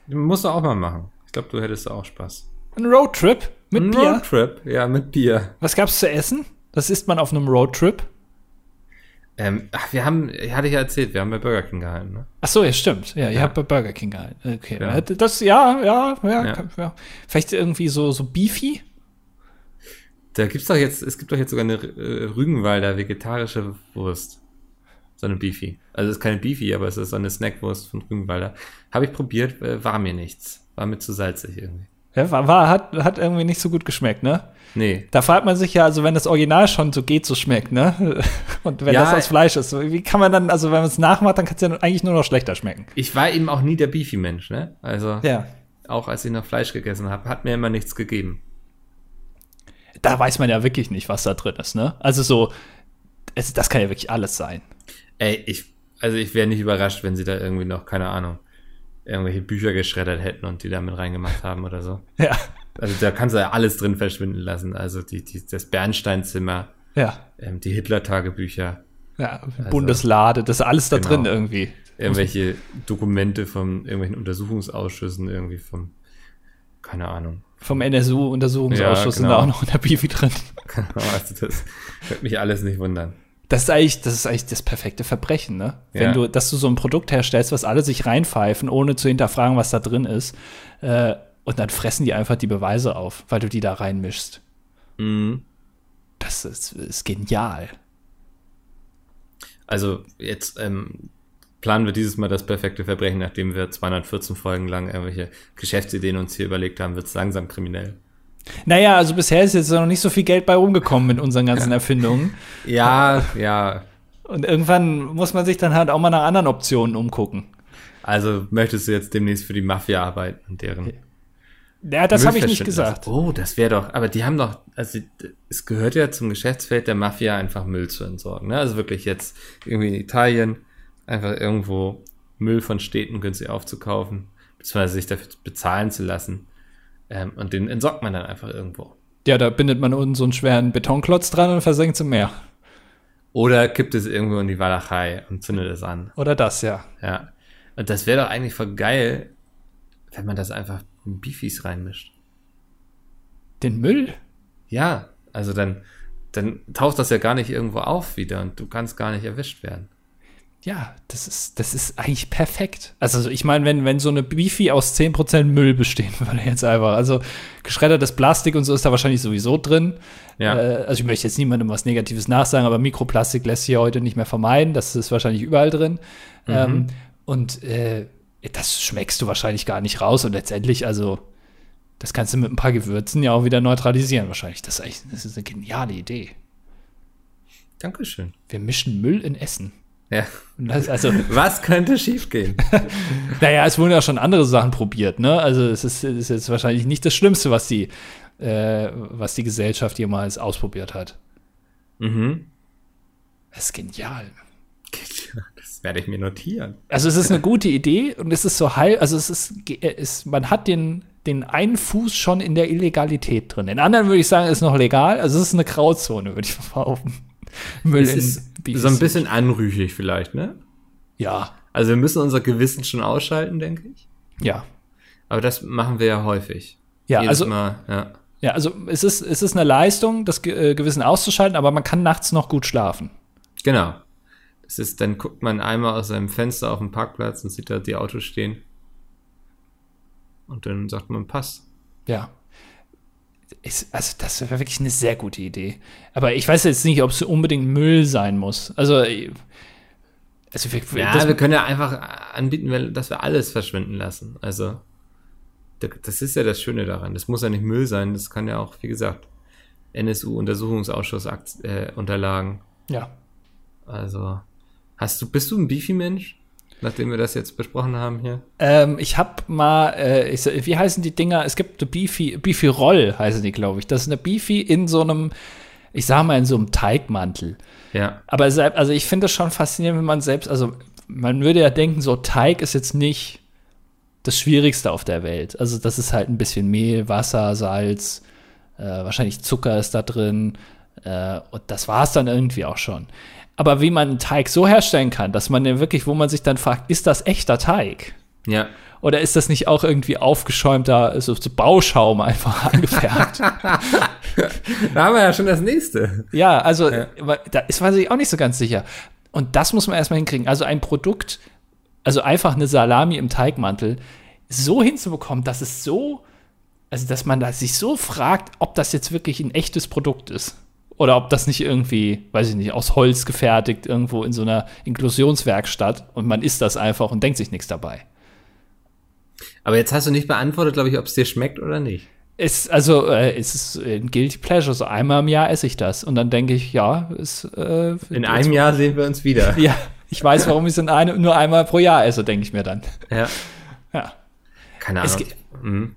Musst du auch mal machen. Ich glaube, du hättest auch Spaß. Ein Roadtrip mit Ein Bier. Roadtrip, ja, mit Bier. Was gab's zu essen? Das isst man auf einem Roadtrip. Ähm, ach, wir haben, ich hatte ja erzählt, wir haben bei Burger King gehalten, ne? Ach so, ja, stimmt. Ja, ihr Ja. habt bei Burger King gehalten. Okay. Ja. Das, ja, ja, ja, Ja. kann- ja. Vielleicht irgendwie so, so Beefy? Da gibt's doch jetzt, es gibt doch jetzt sogar eine äh, Rügenwalder vegetarische Wurst. So eine Beefy. Also es ist keine Beefy, aber es ist so eine Snackwurst von Rügenwalder. Habe ich probiert, äh, war mir nichts. War mir zu salzig irgendwie. Ja, war, war, hat, hat irgendwie nicht so gut geschmeckt, ne? Nee. Da fragt man sich ja, also wenn das Original schon so geht, so schmeckt, ne? Und wenn Ja, das aus Fleisch ist, wie kann man dann, also wenn man es nachmacht, dann kann es ja eigentlich nur noch schlechter schmecken. Ich war eben auch nie der Beefy-Mensch, ne? Also Ja. auch als ich noch Fleisch gegessen habe, hat mir immer nichts gegeben. Da weiß man ja wirklich nicht, was da drin ist, ne? Also so, es, das kann ja wirklich alles sein. Ey, ich, also ich wäre nicht überrascht, wenn sie da irgendwie noch, keine Ahnung, irgendwelche Bücher geschreddert hätten und die da mit reingemacht haben oder so. Ja. Also da kannst du ja alles drin verschwinden lassen. Also die, die, das Bernsteinzimmer, Ja. ähm, die Hitler-Tagebücher, Ja, Bundeslade, das ist alles da Genau. drin irgendwie. irgendwelche Dokumente von irgendwelchen Untersuchungsausschüssen, irgendwie vom, keine Ahnung. Vom NSU-Untersuchungsausschuss Ja, sind da genau. auch noch in der Bifi drin. Also das wird mich alles nicht wundern. Das ist eigentlich, das ist eigentlich das perfekte Verbrechen, ne? Wenn Ja. du, dass du so ein Produkt herstellst, was alle sich reinpfeifen, ohne zu hinterfragen, was da drin ist, äh, und dann fressen die einfach die Beweise auf, weil du die da reinmischst. Mhm. Das ist, ist genial. Also jetzt ähm, planen wir dieses Mal das perfekte Verbrechen, nachdem wir 214 Folgen lang irgendwelche Geschäftsideen uns hier überlegt haben, wird es langsam kriminell. Naja, also bisher ist jetzt noch nicht so viel Geld bei rumgekommen mit unseren ganzen Erfindungen. Ja, ja. Und irgendwann muss man sich dann halt auch mal nach anderen Optionen umgucken. Also möchtest du jetzt demnächst für die Mafia arbeiten und deren. Ja, das habe ich nicht gesagt. Oh, das wäre doch, aber die haben doch, also es gehört ja zum Geschäftsfeld der Mafia einfach Müll zu entsorgen. Ne? Also wirklich jetzt irgendwie in Italien einfach irgendwo Müll von Städten günstig aufzukaufen, beziehungsweise sich dafür bezahlen zu lassen. Ähm, und den entsorgt man dann einfach irgendwo. Ja, da bindet man unten so einen schweren Betonklotz dran und versenkt es im Meer. Oder kippt es irgendwo in die Walachei und zündet es an. Oder das, ja. Ja. Und das wäre doch eigentlich voll geil, wenn man das einfach in Beefies reinmischt. Den Müll? Ja, also dann, dann taucht das ja gar nicht irgendwo auf wieder und du kannst gar nicht erwischt werden. Ja, das ist, das ist eigentlich perfekt. Also ich meine, wenn, wenn so eine Beefy aus 10% Müll bestehen würde jetzt einfach, also geschreddertes Plastik und so ist da wahrscheinlich sowieso drin. Ja. Äh, also ich möchte jetzt niemandem was Negatives nachsagen, aber Mikroplastik lässt sich ja heute nicht mehr vermeiden. Das ist wahrscheinlich überall drin. Mhm. Ähm, und äh, das schmeckst du wahrscheinlich gar nicht raus. Und letztendlich, also, das kannst du mit ein paar Gewürzen ja auch wieder neutralisieren wahrscheinlich. Das ist, eigentlich, das ist eine geniale Idee. Dankeschön. Wir mischen Müll in Essen. Ja. Das, also, Was könnte schiefgehen? naja, es wurden ja schon andere Sachen probiert, ne? Also es ist, es ist jetzt wahrscheinlich nicht das Schlimmste, was die, äh, was die Gesellschaft jemals ausprobiert hat. mhm. Das ist genial. Das werde ich mir notieren. Also es ist eine gute Idee und es ist so halb, also es ist, es ist man hat den, den einen Fuß schon in der Illegalität drin. Den anderen würde ich sagen, ist noch legal. Also es ist eine Grauzone, würde ich behaupten. Müll Es ist so ein bisschen anrüchig vielleicht, ne? Ja, Also wir müssen unser Gewissen schon ausschalten, denke ich. ja. Aber das machen wir ja häufig. Ja, Jedes also- Mal, ja. Ja, also es ist, es ist eine Leistung, das äh, Gewissen auszuschalten, aber man kann nachts noch gut schlafen. Genau. Das ist, dann guckt man einmal aus seinem Fenster auf den Parkplatz und sieht da die Autos stehen. Und dann sagt man, Pass. Ja. Ist, also, das wäre wirklich eine sehr gute Idee. Aber ich weiß jetzt nicht, ob es unbedingt Müll sein muss. Also, äh, also wir, Ja, wir können ja einfach anbieten, dass wir alles verschwinden lassen. Also, da- das ist ja das Schöne daran. Das muss ja nicht Müll sein. Das kann ja auch, wie gesagt, NSU-Untersuchungsausschuss äh, Unterlagen. ja. Also, hast du, bist du ein Beefy-Mensch? Nachdem wir das jetzt besprochen haben hier. Ähm, ich habe mal, äh, ich, wie heißen die Dinger? Es gibt eine Beefy, Beefy Roll heißen die, glaube ich. Das ist eine Beefy in so einem, ich sag mal, in so einem Teigmantel. Ja. Aber also ich finde es schon faszinierend, wenn man selbst, also man würde ja denken, so Teig ist jetzt nicht das Schwierigste auf der Welt. Also das ist halt ein bisschen Mehl, Wasser, Salz, äh, wahrscheinlich Zucker ist da drin äh, und das war es dann irgendwie auch schon. Aber wie man einen Teig so herstellen kann, dass man den wirklich, wo man sich dann fragt, ist das echter Teig? Ja. Oder ist das nicht auch irgendwie aufgeschäumter, so, so Bauschaum einfach angefärbt? Da haben wir ja schon das nächste. Ja, also Ja. da ist man sich auch nicht so ganz sicher. Und das muss man erstmal hinkriegen. Also ein Produkt, also einfach eine Salami im Teigmantel, so hinzubekommen, dass es so, also dass man da sich so fragt, ob das jetzt wirklich ein echtes Produkt ist. Oder ob das nicht irgendwie, weiß ich nicht, aus Holz gefertigt, irgendwo in so einer Inklusionswerkstatt und man isst das einfach und denkt sich nichts dabei. Aber jetzt hast du nicht beantwortet, glaube ich, ob es dir schmeckt oder nicht. Es, also, äh, es ist ein Guilty Pleasure. So einmal im Jahr esse ich das. Und dann denke ich, ja, ist. Äh, In einem Jahr sehen wir uns wieder. Ja, ich weiß, warum ich es in eine, nur einmal pro Jahr esse, denke ich mir dann. Ja. Ja. Keine Es Ahnung. Mhm.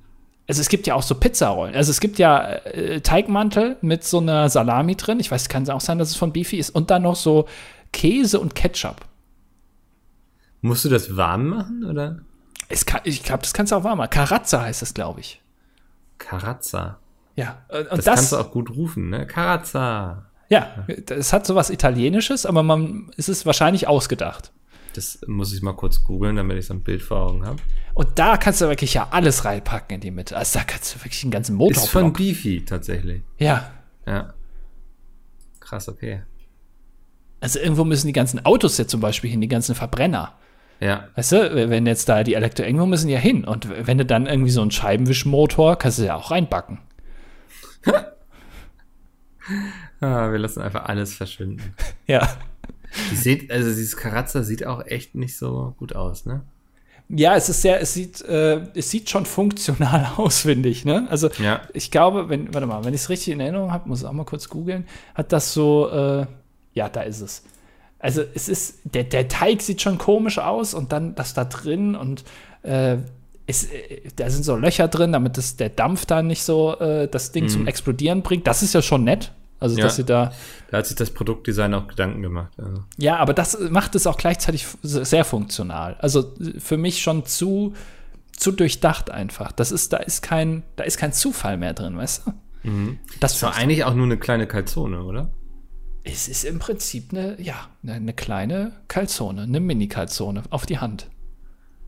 Also es gibt ja auch so Pizzarollen. Also es gibt ja äh, Teigmantel mit so einer Salami drin. Ich weiß, kann auch sein, dass es von Beefy ist. Und dann noch so Käse und Ketchup. Musst du das warm machen oder? Es kann, ich glaube, das kannst du auch warm machen. Karazza heißt das, glaube ich. Karazza. Ja. äh, Und Das, das, kannst du auch gut rufen, ne? Karazza. ja, es hat sowas Italienisches, aber man, es ist wahrscheinlich ausgedacht. Das muss ich mal kurz googeln, damit ich so ein Bild vor Augen habe. Und da kannst du wirklich ja alles reinpacken in die Mitte. Also da kannst du wirklich einen ganzen Motor Ist von Beefy tatsächlich. Ja. Ja. Krass, okay. Also irgendwo müssen die ganzen Autos jetzt zum Beispiel hin, die ganzen Verbrenner. Ja. Weißt du, wenn jetzt da die Elektro, irgendwo müssen ja hin. Und wenn du dann irgendwie so einen Scheibenwischmotor, kannst du ja auch reinbacken. Ah, wir lassen einfach alles verschwinden. Ja. Die sieht, also dieses Karazza sieht auch echt nicht so gut aus, ne? Ja, es ist sehr, es sieht, äh, es sieht schon funktional aus, finde ich, ne? Also Ja. ich glaube, wenn, warte mal, wenn ich es richtig in Erinnerung habe, muss ich auch mal kurz googeln, hat das so, äh, ja, da ist es. Also es ist, der, der Teig sieht schon komisch aus und dann das da drin und äh, es, äh, da sind so Löcher drin, damit das, der Dampf da nicht so äh, das Ding zum Explodieren bringt. Das ist ja schon nett. Also, Ja. dass sie da, Da hat sich das Produktdesign auch Gedanken gemacht. Also. ja, aber das macht es auch gleichzeitig sehr funktional. Also für mich schon zu, zu durchdacht einfach. Das ist, da ist kein, da ist kein Zufall mehr drin, weißt du? Das Das war eigentlich auch nur eine kleine Kalzone, oder? es ist im Prinzip eine, ja, eine kleine Kalzone, eine Mini-Kalzone auf die Hand.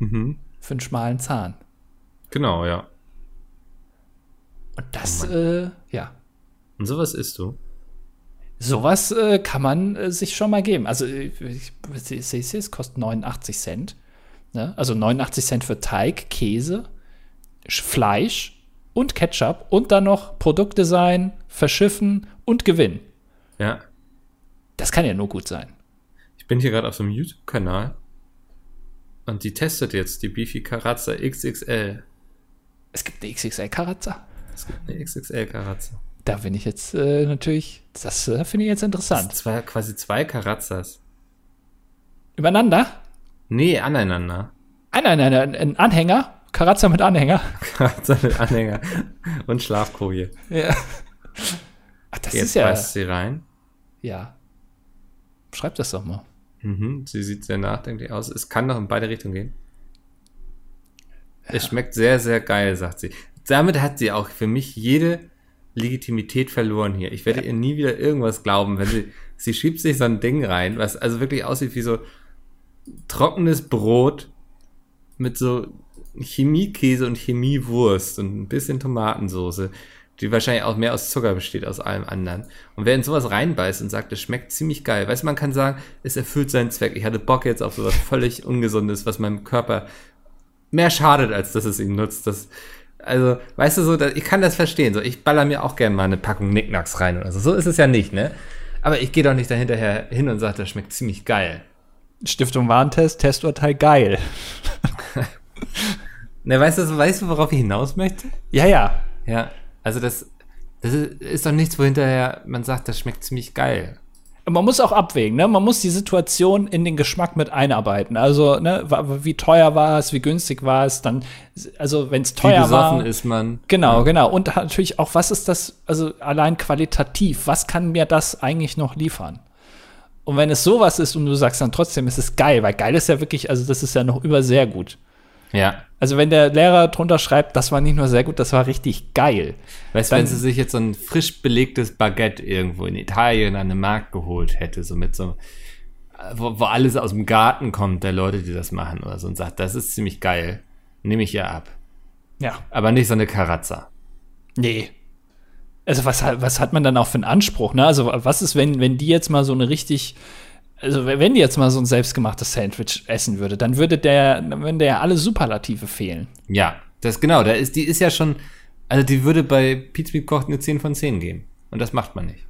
Mhm. Für einen schmalen Zahn. Genau, ja. Und das, Oh äh, ja. Und sowas isst du. Sowas äh, kann man äh, sich schon mal geben. Also, äh, ich, ich, sehe es kostet 89 Cent. Ne? Also 89 Cent für Teig, Käse, Sch- Fleisch und Ketchup und dann noch Produktdesign, Verschiffen und Gewinn. Ja. Das kann ja nur gut sein. Ich bin hier gerade auf so einem YouTube-Kanal und die testet jetzt die Beefy Karazza XXL. Es gibt eine XXL-Karazza. Es gibt eine XXL Karazza. Da bin ich jetzt äh, natürlich, das äh, finde ich jetzt interessant. Zwei, quasi zwei Karazzas. Übereinander? Nee, aneinander. Ein, ein, ein, ein, ein Anhänger, Karazza mit Anhänger. Karazza mit Anhänger und Schlafkoje. Ja. Ach, das Jetzt ist ja. beißt sie rein. Ja. Schreib das doch mal. Mhm, sie sieht sehr nachdenklich aus. Es kann noch in beide Richtungen gehen. Es schmeckt sehr, sehr geil, sagt sie. Damit hat sie auch für mich jede Legitimität verloren hier. Ich werde ihr nie wieder irgendwas glauben, wenn sie, sie schiebt sich so ein Ding rein, was also wirklich aussieht wie so trockenes Brot mit so Chemiekäse und Chemiewurst und ein bisschen Tomatensoße, die wahrscheinlich auch mehr aus Zucker besteht als allem anderen. Und wer in sowas reinbeißt und sagt, es schmeckt ziemlich geil, weißt du, man kann sagen, es erfüllt seinen Zweck. Ich hatte Bock jetzt auf sowas völlig Ungesundes, was meinem Körper mehr schadet, als dass es ihm nutzt. Das, also, weißt du so, ich kann das verstehen. So, ich baller mir auch gerne mal eine Packung Nicknacks rein oder so. So ist es ja nicht, ne? Aber ich gehe doch nicht dahinterher hin und sage, das schmeckt ziemlich geil. Stiftung Warentest, Testurteil geil. Ne, weißt du, weißt du, worauf ich hinaus möchte? Ja, ja. Ja, also das, das ist, ist doch nichts, wo hinterher man sagt, das schmeckt ziemlich geil. Man muss auch abwägen, ne? Man muss die Situation in den Geschmack mit einarbeiten. Also, ne, wie teuer war es, wie günstig war es, dann, also wenn es Wie teuer besoffen war. ist man. Genau, genau. Und natürlich auch, was ist das, also allein qualitativ, was kann mir das eigentlich noch liefern? Und wenn es sowas ist und du sagst dann trotzdem, es ist geil, weil geil ist ja wirklich, also das ist ja noch über sehr gut. Ja. Also wenn der Lehrer drunter schreibt, das war nicht nur sehr gut, das war richtig geil. Weißt du, wenn sie sich jetzt so ein frisch belegtes Baguette irgendwo in Italien an den Markt geholt hätte, so mit so, wo, wo alles aus dem Garten kommt, der Leute, die das machen oder so, und sagt, das ist ziemlich geil, nehme ich ja ab. Ja. Aber nicht so eine Karazza. Nee. Also was, hat- was hat man dann auch für einen Anspruch, ne? Also was ist, wenn, wenn die jetzt mal so eine richtig, also wenn die jetzt mal so ein selbstgemachtes Sandwich essen würde, dann würde der, dann würden der ja alle Superlative fehlen. Ja, das genau, da ist, die ist ja schon, also die würde bei Pizza Kocht eine 10 von 10 geben. Und das macht man nicht.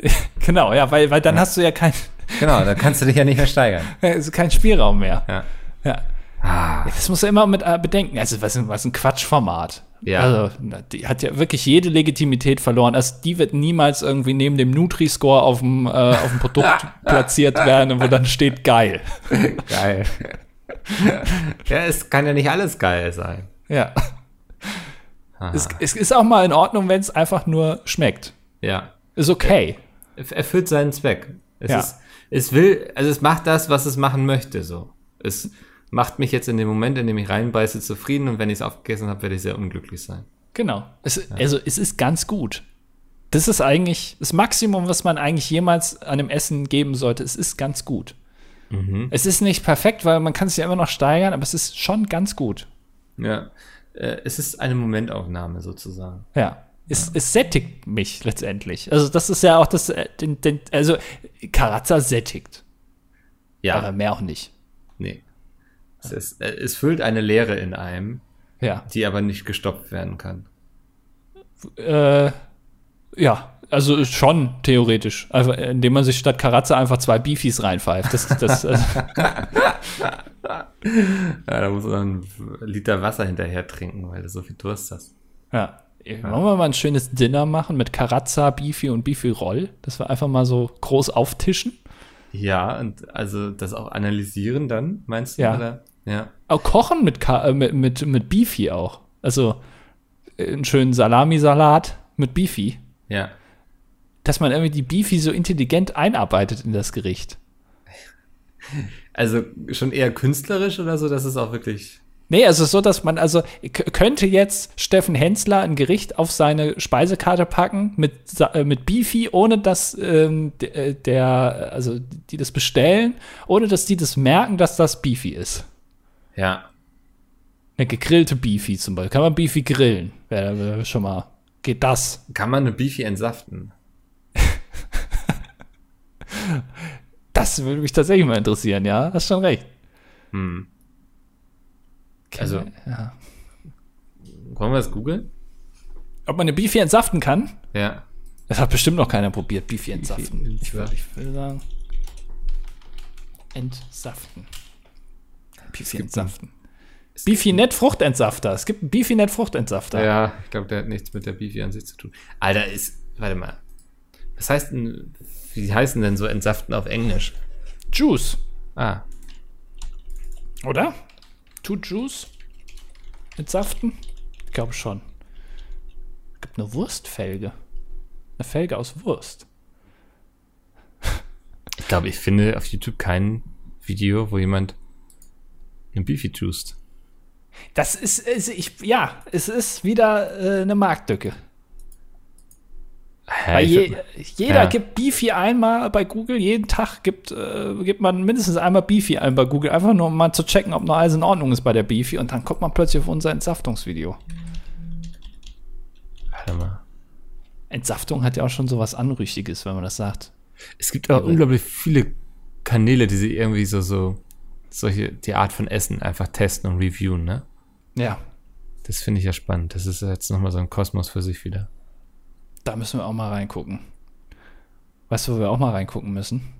Genau, ja, weil, weil dann hast du ja kein, Genau, da kannst du dich ja nicht mehr steigern. kein Spielraum mehr. Ja. Ja. Ah, Das muss er immer mit äh, bedenken. Also, was, ein- was ein Quatschformat. Ja. Also, die hat ja wirklich jede Legitimität verloren. Also, die wird niemals irgendwie neben dem Nutri-Score auf dem, äh, auf dem Produkt platziert werden, wo dann steht geil. geil. ja, es kann ja nicht alles geil sein. Ja. Es, es ist auch mal in Ordnung, wenn es einfach nur schmeckt. Ja. Ist okay. Er- erfüllt seinen Zweck. Es Ja. ist, es will, also es macht das, was es machen möchte, so. Es macht mich jetzt in dem Moment, in dem ich reinbeiße, zufrieden und wenn ich es aufgegessen habe, werde ich sehr unglücklich sein. Genau. Es, Also, es ist ganz gut. Das ist eigentlich das Maximum, was man eigentlich jemals einem Essen geben sollte. Es ist ganz gut. Es ist nicht perfekt, weil man kann es ja immer noch steigern, aber es ist schon ganz gut. Ja. Äh, es ist eine Momentaufnahme sozusagen. Ja. Es, es sättigt mich letztendlich. Also, das ist ja auch das, äh, den, den, also, Karazza sättigt, Ja. aber mehr auch nicht. nee. Es, ist, äh, es füllt eine Leere in einem, Ja. die aber nicht gestopft werden kann. Äh, ja, also schon theoretisch. Also, indem man sich statt Karazza einfach zwei Beefies reinpfeift. Das, das, äh, Ja, da muss man einen Liter Wasser hinterher trinken, weil du so viel Durst hast. ja. Wollen wir mal ein schönes Dinner machen mit Karazza, Beefy und Beefy Roll? Das wir einfach mal so groß auftischen. Ja, und also das auch analysieren dann, meinst du? Ja. Oder? Ja. Auch kochen mit, Ka äh, mit, mit, mit Beefy auch. Also äh, einen schönen Salamisalat mit Beefy. Ja. Dass man irgendwie die Beefy so intelligent einarbeitet in das Gericht. Also schon eher künstlerisch oder so, dass es auch wirklich. Nee, also so, dass man, also könnte jetzt Steffen Hensler ein Gericht auf seine Speisekarte packen mit, äh, mit Beefy, ohne dass ähm, äh, der, also die das bestellen, ohne dass die das merken, dass das Beefy ist. Ja. Eine gegrillte Beefy zum Beispiel. Kann man Beefy grillen? Wäre wär schon mal. Geht das? Kann man eine Beefy entsaften? Das würde mich tatsächlich mal interessieren, ja. Hast schon recht. Hm. Also, ja. wollen wir das googeln? Ob man eine Beefy entsaften kann? Ja. Das hat bestimmt noch keiner probiert, Beefy entsaften. Beefy Ich, entsaften. ich will sagen. Entsaften. Beefy gibt entsaften. Beefy Net Fruchtentsafter. Es gibt einen Beefy Net Fruchtentsafter. Ja, ich glaube, der hat nichts mit der Beefy an sich zu tun. Alter, ist, warte mal. Was heißt denn, wie heißen denn so Entsaften auf Englisch? Juice, Ah, oder? To Juice? Entsaften? Ich glaube schon. Es gibt eine Wurstfelge. Eine Felge aus Wurst. ich glaube, ich finde auf YouTube kein Video, wo jemand einen Beefy juiced. Das ist, ist ich, ja, es ist wieder äh, eine Marktlücke. Ich je, würd- jeder ja. gibt Beefy einmal bei Google, jeden Tag gibt, äh, gibt man mindestens einmal Beefy ein bei Google, einfach nur um mal zu checken, ob noch alles in Ordnung ist bei der Beefy und dann kommt man plötzlich auf unser Entsaftungsvideo. Warte mal. Entsaftung hat ja auch schon so was Anrüchiges, wenn man das sagt. Es gibt aber unglaublich viele Kanäle, die sie irgendwie so, so, solche, die Art von Essen einfach testen und reviewen, ne? Ja, Das finde ich ja spannend. Das ist jetzt nochmal so ein Kosmos für sich wieder. da müssen wir auch mal reingucken. Weißt du, wo wir auch mal reingucken müssen?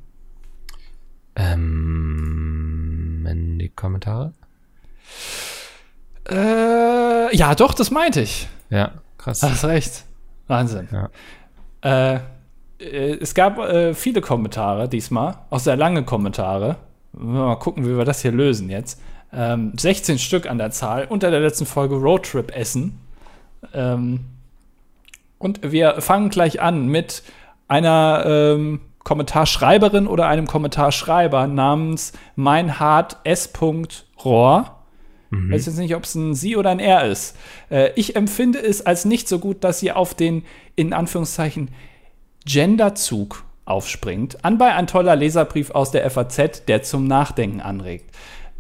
Ähm, in die Kommentare? Äh, ja, doch, das meinte ich. Ja, krass. Hast recht. Wahnsinn. Ja. Äh, äh, es gab äh, viele Kommentare diesmal, auch sehr lange Kommentare. Mal gucken, wie wir das hier lösen jetzt. Ähm, 16 Stück an der Zahl. Unter der letzten Folge Roadtrip Essen. Ähm, und wir fangen gleich an mit einer ähm, Kommentarschreiberin oder einem Kommentarschreiber namens meinhard S. Rohr. Ich weiß jetzt nicht, ob es ein Sie oder ein Er ist. Äh, ich empfinde es als nicht so gut, dass sie auf den, in Anführungszeichen, Genderzug aufspringt. Anbei ein toller Leserbrief aus der FAZ, der zum Nachdenken anregt.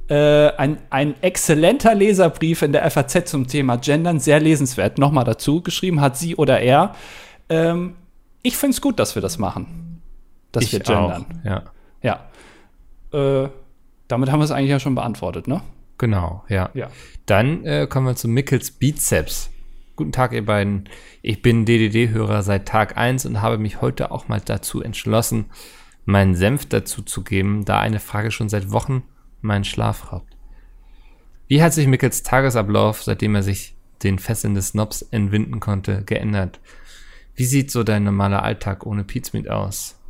Äh, ein, ein exzellenter Leserbrief in der FAZ zum Thema Gendern, sehr lesenswert. Nochmal dazu, geschrieben hat sie oder er. Ähm, ich finde es gut, dass wir das machen. Dass wir gendern. Auch, ja. Ja. Äh, damit haben wir es eigentlich ja schon beantwortet, ne? Genau, ja. Ja. Dann äh, kommen wir zu Mickels Bizeps. Guten Tag, ihr beiden. Ich bin DDD-Hörer seit Tag 1 und habe mich heute auch mal dazu entschlossen, meinen Senf dazu zu geben, da eine Frage schon seit Wochen meinen Schlaf raubt. Wie hat sich Mickels Tagesablauf, seitdem er sich den Fesseln des Snobs entwinden konnte, geändert? Wie sieht so dein normaler Alltag ohne Pizmeat aus?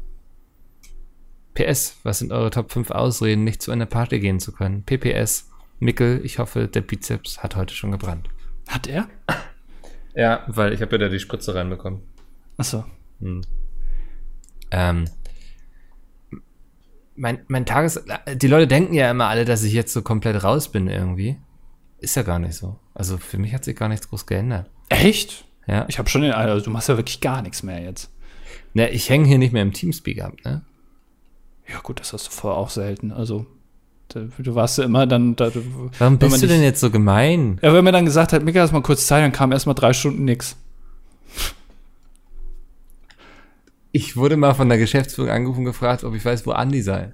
PS, was sind eure Top 5 Ausreden, nicht zu einer Party gehen zu können? PPS, Mickel, ich hoffe, der Bizeps hat heute schon gebrannt. Hat er? Ja, weil ich habe ja da die Spritze reinbekommen. Achso. Ähm, mein, mein Tages... Die Leute denken ja immer alle, dass ich jetzt so komplett raus bin irgendwie. Ist ja gar nicht so. Also für mich hat sich gar nichts groß geändert. Echt? Ja. Ich habe schon den, also du machst ja wirklich gar nichts mehr jetzt. Ne, ich hänge hier nicht mehr im Teamspeak ab, ne? Ja, gut, das hast du vorher auch selten. Also, du warst ja immer dann. Da, du, Warum man bist du dich- denn jetzt so gemein? Ja, wenn mir dann gesagt hat, Mika, hast mal kurz Zeit, dann kam erst mal drei Stunden nix. Ich wurde mal von der Geschäftsführung angerufen und gefragt, ob ich weiß, wo Andi sei.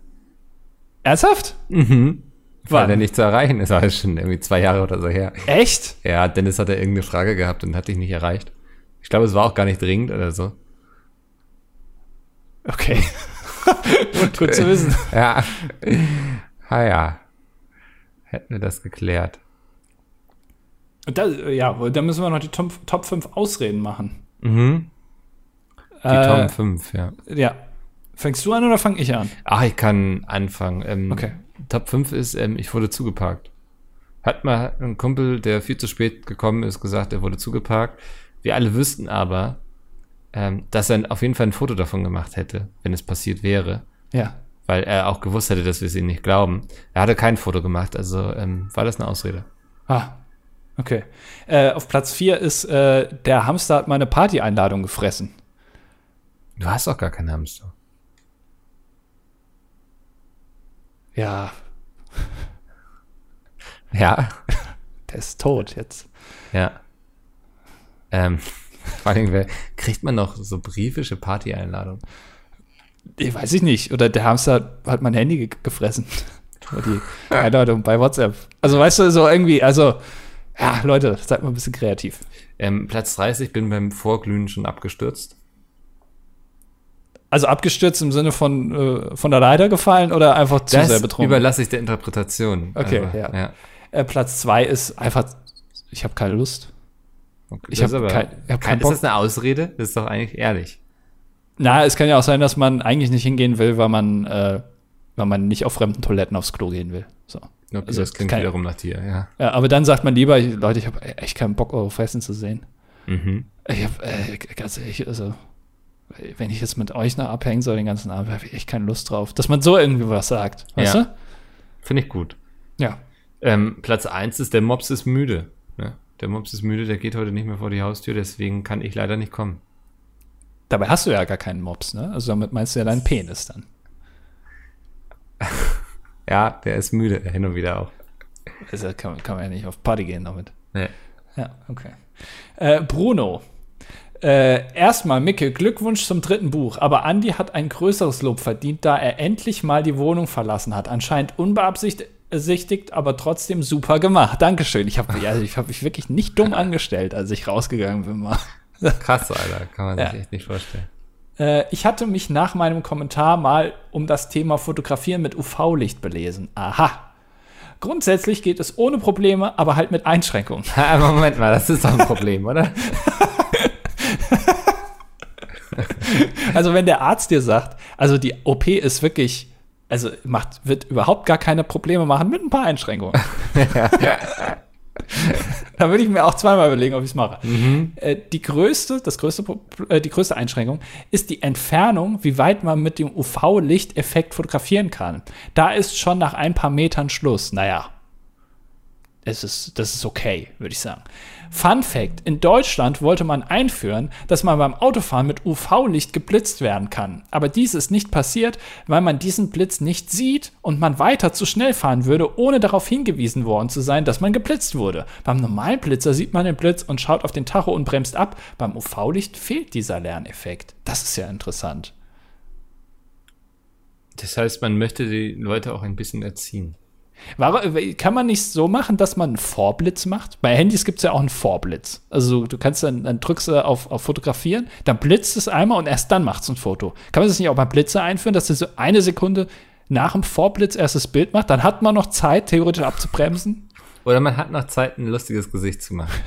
Ernsthaft? Mhm. Weil Wann? er nicht zu erreichen ist. Ist schon irgendwie zwei Jahre oder so her. Echt? Ja, Dennis hat ja irgendeine Frage gehabt und hat dich nicht erreicht. Ich glaube, es war auch gar nicht dringend oder so. Okay. Gut zu wissen. Ja. Ha ja. Hätten wir das geklärt. Und da, ja, da müssen wir noch die Top, Top 5 Ausreden machen. Mhm. Die Äh, Top 5, ja. Ja. Fängst du an oder fange ich an? Ach, ich kann anfangen. Ähm, Okay. Top 5 ist, ähm, ich wurde zugeparkt. Hat mal ein Kumpel, der viel zu spät gekommen ist, gesagt, er wurde zugeparkt. Wir alle wüssten aber, ähm, dass er auf jeden Fall ein Foto davon gemacht hätte, wenn es passiert wäre. Ja. Weil er auch gewusst hätte, dass wir es ihm nicht glauben. Er hatte kein Foto gemacht, also ähm, war das eine Ausrede. Ah. Okay. Äh, auf Platz 4 ist, äh, der Hamster hat meine Party-Einladung gefressen. Du hast doch gar keinen Hamster. Ja, Ja. der ist tot jetzt. Ja. Ähm, vor allem, kriegt man noch so briefische Party-Einladungen? Ich weiß ich nicht. Oder der Hamster hat mein Handy ge gefressen. Die Einladung bei WhatsApp. Also weißt du, so irgendwie, also, ja, Leute, seid mal ein bisschen kreativ. Ähm, Platz 30 bin beim Vorglühen schon abgestürzt. Also abgestürzt im Sinne von äh, von der Leiter gefallen oder einfach zu Das sehr betrunken? überlasse ich der Interpretation. Okay, Also, ja. ja. Äh, Platz zwei ist einfach, ich habe keine Lust. Okay. Ich Das hab ist aber kein- hab keinen Ist Bock. das eine Ausrede? Das ist doch eigentlich ehrlich. Na, es kann ja auch sein, dass man eigentlich nicht hingehen will, weil man, äh, weil man nicht auf fremden Toiletten aufs Klo gehen will. So. Okay, Also, das klingt kein- wiederum nach dir, ja. Ja, aber dann sagt man lieber, Leute, ich habe echt keinen Bock, eure Fressen zu sehen. Mhm. Ich habe, äh, ganz ehrlich, also, wenn ich jetzt mit euch noch abhängen soll den ganzen Abend, habe ich echt keine Lust drauf. Dass man so irgendwie was sagt, weißt Ja. du? Finde ich gut. Ja. Ähm, Platz 1 ist, der Mops ist müde. Ne? Der Mops ist müde, der geht heute nicht mehr vor die Haustür, deswegen kann ich leider nicht kommen. Dabei hast du ja gar keinen Mops, ne? Also damit meinst du ja deinen Penis dann. Ja, der ist müde, hin und wieder auch. Also kann, man- kann man ja nicht auf Party gehen damit. Nee. Ja, okay. Äh, Bruno. Äh, erstmal, Micke, Glückwunsch zum dritten Buch. Aber Andy hat ein größeres Lob verdient, da er endlich mal die Wohnung verlassen hat. Anscheinend unbeabsichtigt, aber trotzdem super gemacht. Dankeschön. Ich habe also ich hab mich wirklich nicht dumm angestellt, als ich rausgegangen bin. Mal. Krass, Alter, kann man Ja. sich echt nicht vorstellen. Äh, ich hatte mich nach meinem Kommentar mal um das Thema Fotografieren mit UV-Licht belesen. Aha. Grundsätzlich geht es ohne Probleme, aber halt mit Einschränkungen. Ha, Moment mal, das ist doch ein Problem, oder? Also wenn der Arzt dir sagt, also die OP ist wirklich, also macht, wird überhaupt gar keine Probleme machen mit ein paar Einschränkungen. da würde ich mir auch zweimal überlegen, ob ich es mache. Äh, die größte, das größte, äh, die größte Einschränkung ist die Entfernung, wie weit man mit dem UV-Lichteffekt fotografieren kann. Da ist schon nach ein paar Metern Schluss. Naja, es ist, das ist okay, würde ich sagen. Fun Fact: In Deutschland wollte man einführen, dass man beim Autofahren mit UV-Licht geblitzt werden kann. Aber dies ist nicht passiert, weil man diesen Blitz nicht sieht und man weiter zu schnell fahren würde, ohne darauf hingewiesen worden zu sein, dass man geblitzt wurde. Beim normalen Blitzer sieht man den Blitz und schaut auf den Tacho und bremst ab. Beim UV-Licht fehlt dieser Lerneffekt. Das ist ja interessant. Das heißt, man möchte die Leute auch ein bisschen erziehen. War, kann man nicht so machen, dass man einen Vorblitz macht? Bei Handys gibt es ja auch einen Vorblitz. Also du kannst dann, dann drückst du auf, auf Fotografieren, dann blitzt es einmal und erst dann macht es ein Foto. Kann man das nicht auch bei Blitze einführen, dass du so eine Sekunde nach dem Vorblitz erst das Bild macht? Dann hat man noch Zeit, theoretisch abzubremsen. Oder man hat noch Zeit, ein lustiges Gesicht zu machen.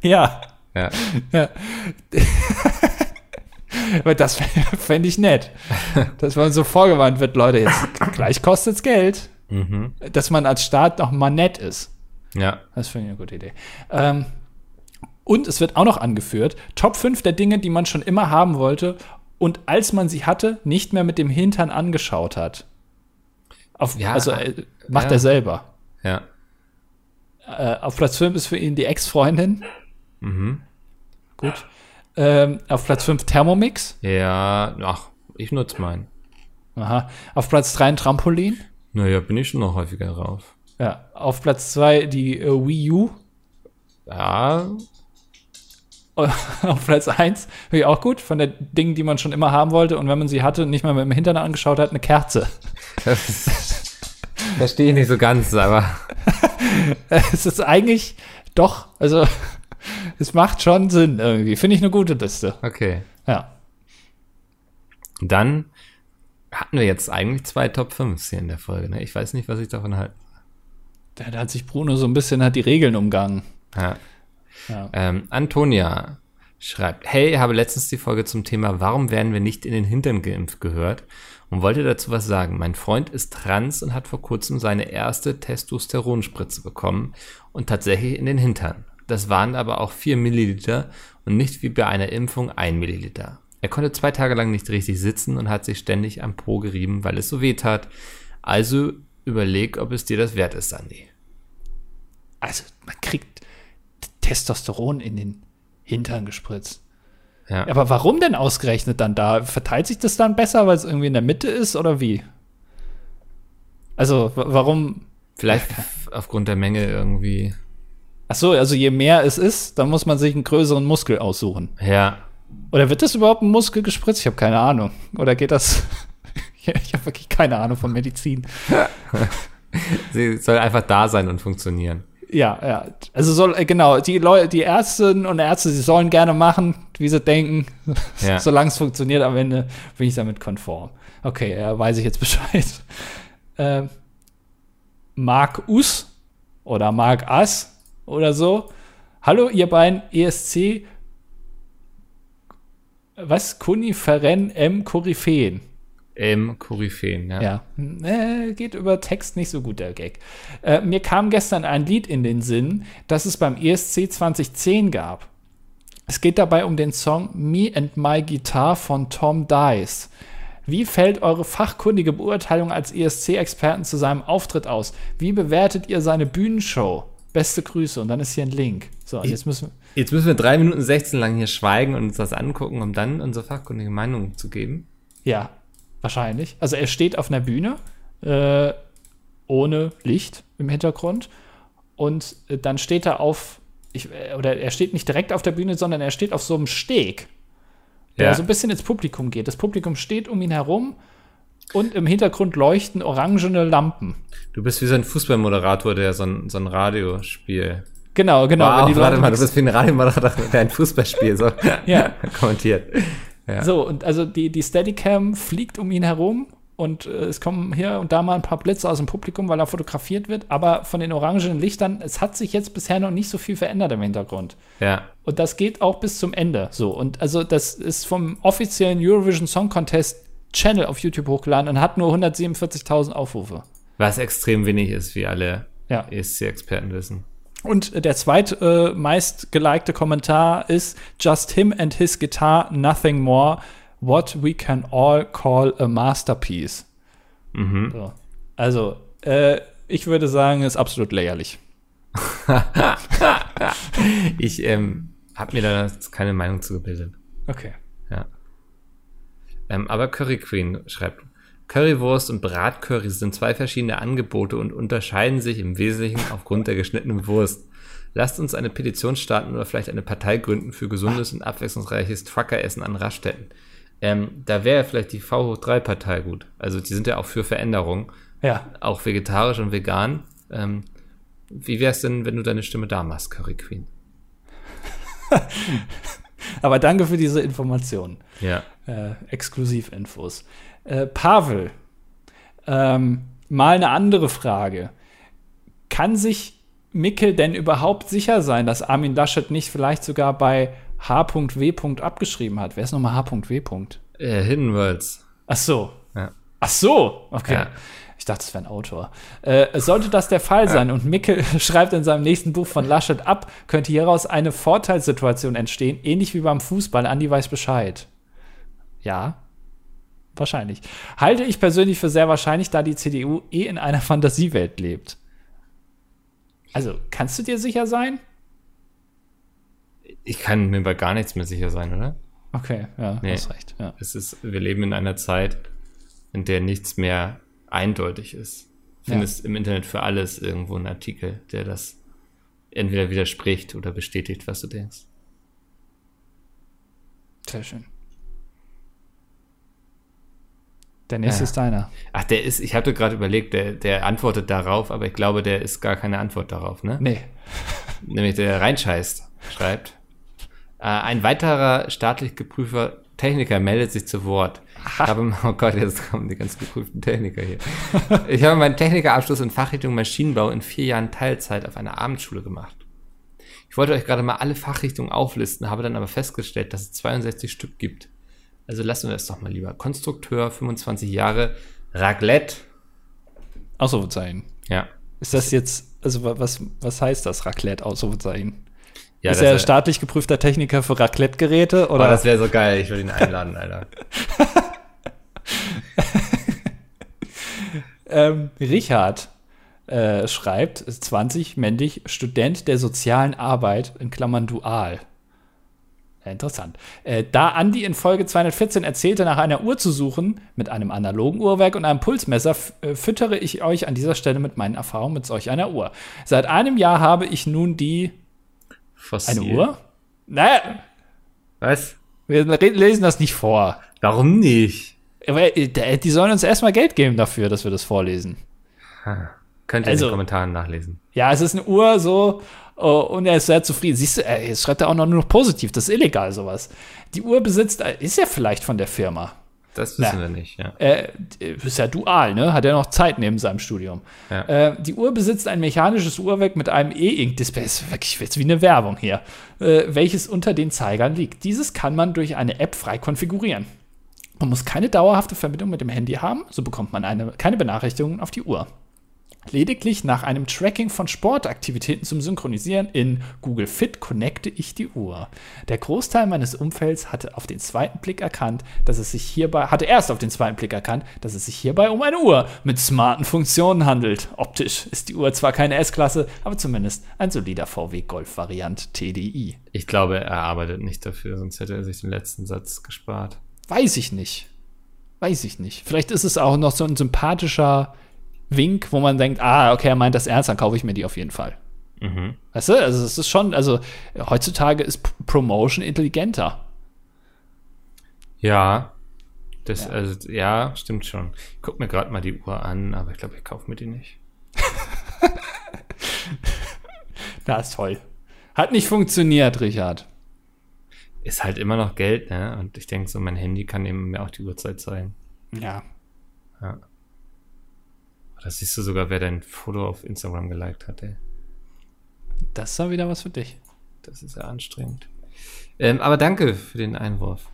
Ja. Ja. ja. Aber das fände ich nett. Dass man so vorgewarnt wird, Leute, jetzt gleich kostet es Geld. Mhm. Dass man als Staat noch mal nett ist. Ja. Das finde ich eine gute Idee. Ähm, und es wird auch noch angeführt, Top 5 der Dinge, die man schon immer haben wollte und als man sie hatte, nicht mehr mit dem Hintern angeschaut hat. Auf, Ja, also äh, macht ja. er selber. Ja. Äh, auf Platz 5 ist für ihn die Ex-Freundin. Mhm. Gut. Ähm, auf Platz 5 Thermomix. Ja, ach, ich nutze meinen. Aha. Auf Platz 3 ein Trampolin. Naja, bin ich schon noch häufiger drauf. Ja. Auf Platz 2 die äh, Wii U. Ja, auf Platz 1, finde ich auch gut, von den Dingen, die man schon immer haben wollte und wenn man sie hatte, nicht mal mit dem Hintern angeschaut hat, eine Kerze. verstehe ich nicht so ganz, aber es ist eigentlich doch, also es macht schon Sinn irgendwie. Finde ich eine gute Liste. okay. Ja. Dann hatten wir jetzt eigentlich zwei Top 5 hier in der Folge. Ne? Ich weiß nicht, was ich davon halte. Da, da hat sich Bruno so ein bisschen hat die Regeln umgangen. Ja. Ja. Ähm, Antonia schreibt, hey, habe letztens die Folge zum Thema Warum werden wir nicht in den Hintern geimpft gehört und wollte dazu was sagen. Mein Freund ist trans und hat vor kurzem seine erste Testosteronspritze bekommen und tatsächlich in den Hintern. Das waren aber auch 4 Milliliter und nicht wie bei einer Impfung 1 Milliliter. Er konnte zwei Tage lang nicht richtig sitzen und hat sich ständig am Po gerieben, weil es so weh tat. Also überleg, ob es dir das wert ist, Sandy. Also man kriegt Testosteron in den Hintern gespritzt. Ja. Aber warum denn ausgerechnet dann da? Verteilt sich das dann besser, weil es irgendwie in der Mitte ist oder wie? Also wa- warum? Vielleicht aufgrund der Menge irgendwie. Ach so, also je mehr es ist, dann muss man sich einen größeren Muskel aussuchen. Ja, Oder wird das überhaupt ein Muskel gespritzt? Ich habe keine Ahnung. Oder geht das? ich habe wirklich keine Ahnung von Medizin. Sie soll einfach da sein und funktionieren. Ja, ja. Also soll, äh, genau, die Leute, die Ärztinnen und Ärzte, sie sollen gerne machen, wie sie denken, ja. solange es funktioniert, am Ende bin ich damit konform. Okay, ja, weiß ich jetzt Bescheid. Äh, Mark Us oder Mark As oder so. Hallo, ihr beiden ESC was? Kuniferen M. Koryphäen. M. Koryphäen, ja. Ja, äh, geht über Text nicht so gut, der Gag. Äh, mir kam gestern ein Lied in den Sinn, das es beim ESC 2010 gab. Es geht dabei um den Song Me and My Guitar von Tom Dice. Wie fällt eure fachkundige Beurteilung als ESC-Experten zu seinem Auftritt aus? Wie bewertet ihr seine Bühnenshow? Beste Grüße und dann ist hier ein Link. So, jetzt müssen, jetzt müssen wir drei Minuten 16 lang hier schweigen und uns das angucken, um dann unsere fachkundige Meinung zu geben. Ja, wahrscheinlich. Also er steht auf einer Bühne äh, ohne Licht im Hintergrund und äh, dann steht er auf, ich, äh, oder er steht nicht direkt auf der Bühne, sondern er steht auf so einem Steg, der ja. so ein bisschen ins Publikum geht. Das Publikum steht um ihn herum und im Hintergrund leuchten orangene Lampen. Du bist wie so ein Fußballmoderator, der so ein, so ein Radiospiel. Genau, genau. Wow, warte mal, du bist wie ein Radiomoderator, der ein Fußballspiel so ja. kommentiert. Ja. So, und also die, die Steadicam fliegt um ihn herum und äh, es kommen hier und da mal ein paar Blitze aus dem Publikum, weil er fotografiert wird. Aber von den orangenen Lichtern, es hat sich jetzt bisher noch nicht so viel verändert im Hintergrund. Ja. Und das geht auch bis zum Ende so. Und also das ist vom offiziellen Eurovision Song Contest Channel auf YouTube hochgeladen und hat nur 147.000 Aufrufe. Was extrem wenig ist, wie alle ja. ESC-Experten wissen. Und der zweite äh, meist gelikte Kommentar ist Just him and his guitar, nothing more. What we can all call a masterpiece. Mhm. So. Also, äh, ich würde sagen, ist absolut lächerlich. ich ähm, habe mir da keine Meinung zugebildet. Okay. Ja. Ähm, aber Curry Queen schreibt, Currywurst und Bratcurry sind zwei verschiedene Angebote und unterscheiden sich im Wesentlichen aufgrund der geschnittenen Wurst. Lasst uns eine Petition starten oder vielleicht eine Partei gründen für gesundes und abwechslungsreiches Truckeressen an Raststätten. Ähm, da wäre vielleicht die V hoch 3 Partei gut. Also die sind ja auch für Veränderung. Ja. Auch vegetarisch und vegan. Ähm, wie wäre es denn, wenn du deine Stimme da machst, Curry Queen? Aber danke für diese Information. Ja. Äh, Exklusivinfos. Äh, Pavel, ähm, mal eine andere Frage. Kann sich Mickel denn überhaupt sicher sein, dass Armin Laschet nicht vielleicht sogar bei H.W. abgeschrieben hat? Wer ist nochmal H.W.? Äh, Hiddenworlds. Ach so. Ja. Ach so, okay. Ja. Ich dachte, es wäre ein Autor. Äh, sollte das der Fall sein und Mickel schreibt in seinem nächsten Buch von Laschet ab, könnte hieraus eine Vorteilssituation entstehen, ähnlich wie beim Fußball. Andi weiß Bescheid. Ja, wahrscheinlich. Halte ich persönlich für sehr wahrscheinlich, da die CDU eh in einer Fantasiewelt lebt. Also, kannst du dir sicher sein? Ich kann mir bei gar nichts mehr sicher sein, oder? Okay, ja, nee. hast recht. Ja. Es ist, wir leben in einer Zeit, in der nichts mehr eindeutig ist. Du findest ja. im Internet für alles irgendwo einen Artikel, der das entweder widerspricht oder bestätigt, was du denkst. Sehr schön. Der nächste ja. ist deiner. Ach, der ist, ich hatte gerade überlegt, der, der antwortet darauf, aber ich glaube, der ist gar keine Antwort darauf, ne? Nee. Nämlich der reinscheißt, schreibt. Äh, ein weiterer staatlich geprüfter Techniker meldet sich zu Wort. Ich habe, oh Gott, jetzt kommen die ganz geprüften Techniker hier. ich habe meinen Technikerabschluss in Fachrichtung Maschinenbau in vier Jahren Teilzeit auf einer Abendschule gemacht. Ich wollte euch gerade mal alle Fachrichtungen auflisten, habe dann aber festgestellt, dass es 62 Stück gibt. Also lassen wir das doch mal lieber. Konstrukteur, 25 Jahre, Raclette. Ausrufezeichen. Ja. Ist das jetzt, also was, was heißt das, Raclette, Ausrufezeichen? Ja, ist er staatlich geprüfter Techniker für Raclette-Geräte? Oh, das wäre so geil. Ich würde ihn einladen, Alter. ähm, Richard äh, schreibt, 20, männlich, Student der sozialen Arbeit, in Klammern dual. Ja, interessant. Äh, da Andi in Folge 214 erzählte, nach einer Uhr zu suchen, mit einem analogen Uhrwerk und einem Pulsmesser, äh, füttere ich euch an dieser Stelle mit meinen Erfahrungen mit solch einer Uhr. Seit einem Jahr habe ich nun die Fossil. Eine Uhr? Naja. Was? Wir lesen das nicht vor. Warum nicht? Äh, Die sollen uns erstmal Geld geben dafür, dass wir das vorlesen. Ha. Könnt ihr in Also- den Kommentaren nachlesen. Ja, es ist eine Uhr so oh, und er ist sehr zufrieden. Siehst du, äh, jetzt schreibt er auch noch nur noch positiv. Das ist illegal, sowas. Die Uhr besitzt, äh, ist ja vielleicht von der Firma. Das wissen Na. wir nicht, ja. Äh, ist ja dual, ne? Hat ja noch Zeit neben seinem Studium. Ja. Äh, die Uhr besitzt ein mechanisches Uhrwerk mit einem E-Ink-Display. Ist wirklich jetzt wie eine Werbung hier. Äh, welches unter den Zeigern liegt. Dieses kann man durch eine App frei konfigurieren. Man muss keine dauerhafte Verbindung mit dem Handy haben, so bekommt man eine, keine Benachrichtigungen auf die Uhr. Lediglich nach einem Tracking von Sportaktivitäten zum Synchronisieren in Google Fit connecte ich die Uhr. Der Großteil meines Umfelds hatte auf den zweiten Blick erkannt, dass es sich hierbei, hatte erst auf den zweiten Blick erkannt, dass es sich hierbei um eine Uhr mit smarten Funktionen handelt. Optisch ist die Uhr zwar keine S-Klasse, aber zumindest ein solider VW Golf Variant TDI. Ich glaube, er arbeitet nicht dafür, sonst hätte er sich den letzten Satz gespart. Weiß ich nicht. Weiß ich nicht. Vielleicht ist es auch noch so ein sympathischer Wink, wo man denkt, ah, okay, er meint das ernst, dann kaufe ich mir die auf jeden Fall. Mhm. Weißt du, also es ist schon, also heutzutage ist P- Promotion intelligenter. Ja. Das, Ja. Also, ja, stimmt schon. Ich guck mir gerade mal die Uhr an, aber ich glaube, ich kaufe mir die nicht. Das ist toll. Hat nicht funktioniert, Richard. Ist halt immer noch Geld, ne? Und ich denke so, mein Handy kann eben mir auch die Uhrzeit zeigen. Ja. Ja. Da siehst du sogar, wer dein Foto auf Instagram geliked hat, ey. Das ist ja wieder was für dich. Das ist ja anstrengend. Ähm, aber danke für den Einwurf.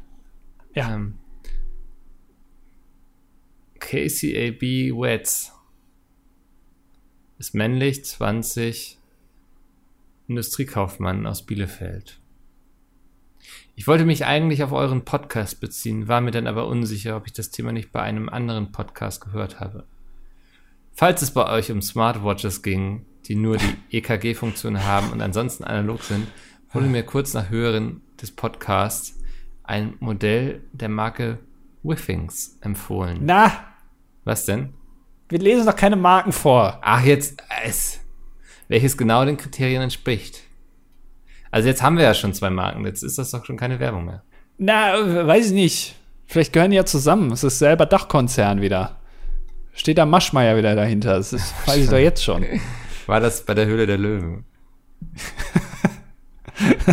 Ja. Ähm, KCAB Wets ist männlich, 20, Industriekaufmann aus Bielefeld. Ich wollte mich eigentlich auf euren Podcast beziehen, war mir dann aber unsicher, ob ich das Thema nicht bei einem anderen Podcast gehört habe. Falls es bei euch um Smartwatches ging, die nur die EKG-Funktion haben und ansonsten analog sind, wurde mir kurz nach Hören des Podcasts ein Modell der Marke Withings empfohlen. Na, Was denn? wir lesen doch keine Marken vor. Ach, jetzt es. Welches genau den Kriterien entspricht. Also jetzt haben wir ja schon zwei Marken, jetzt ist das doch schon keine Werbung mehr. Na, weiß ich nicht. Vielleicht gehören die ja zusammen. Es ist selber Dachkonzern wieder. Steht da Maschmeyer wieder dahinter. Das ist, weiß ich doch jetzt schon. War das bei der Höhle der Löwen?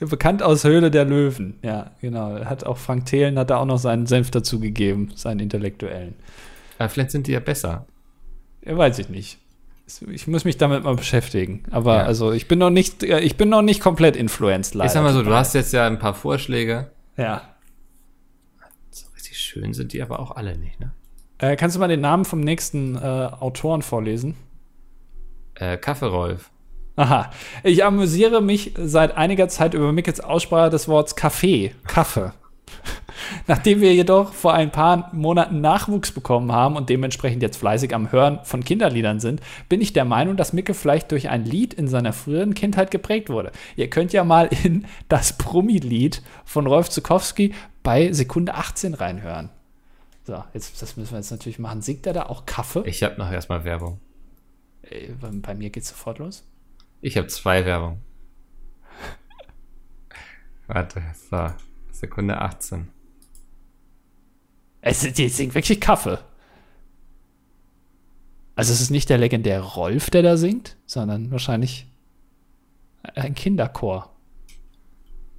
Bekannt aus Höhle der Löwen. Ja, genau. Hat auch Frank Thelen hat da auch noch seinen Senf dazu gegeben, seinen intellektuellen. Aber vielleicht sind die ja besser. Ja, weiß ich nicht. Ich muss mich damit mal beschäftigen. Aber Ja. also ich bin noch nicht, ich bin noch nicht komplett influenced leider. Ich sag mal so, du hast jetzt ja ein paar Vorschläge. Ja. So richtig schön sind die aber auch alle nicht, ne? Äh, kannst du mal den Namen vom nächsten äh, Autoren vorlesen? Äh, Kaffee-Rolf. Aha. Ich amüsiere mich seit einiger Zeit über Mickels Aussprache des Wortes Kaffee. Kaffee. Nachdem wir jedoch vor ein paar Monaten Nachwuchs bekommen haben und dementsprechend jetzt fleißig am Hören von Kinderliedern sind, bin ich der Meinung, dass Micke vielleicht durch ein Lied in seiner früheren Kindheit geprägt wurde. Ihr könnt ja mal in das Brummi-Lied von Rolf Zukowski bei Sekunde 18 reinhören. So, jetzt, das müssen wir jetzt natürlich machen. Singt er da auch Kaffee? Ich habe noch erstmal Werbung. Bei, bei mir geht's sofort los. Ich habe zwei Werbung. Warte, so. Sekunde 18. Es die singt wirklich Kaffee. Also es ist nicht der legendäre Rolf, der da singt, sondern wahrscheinlich ein Kinderchor.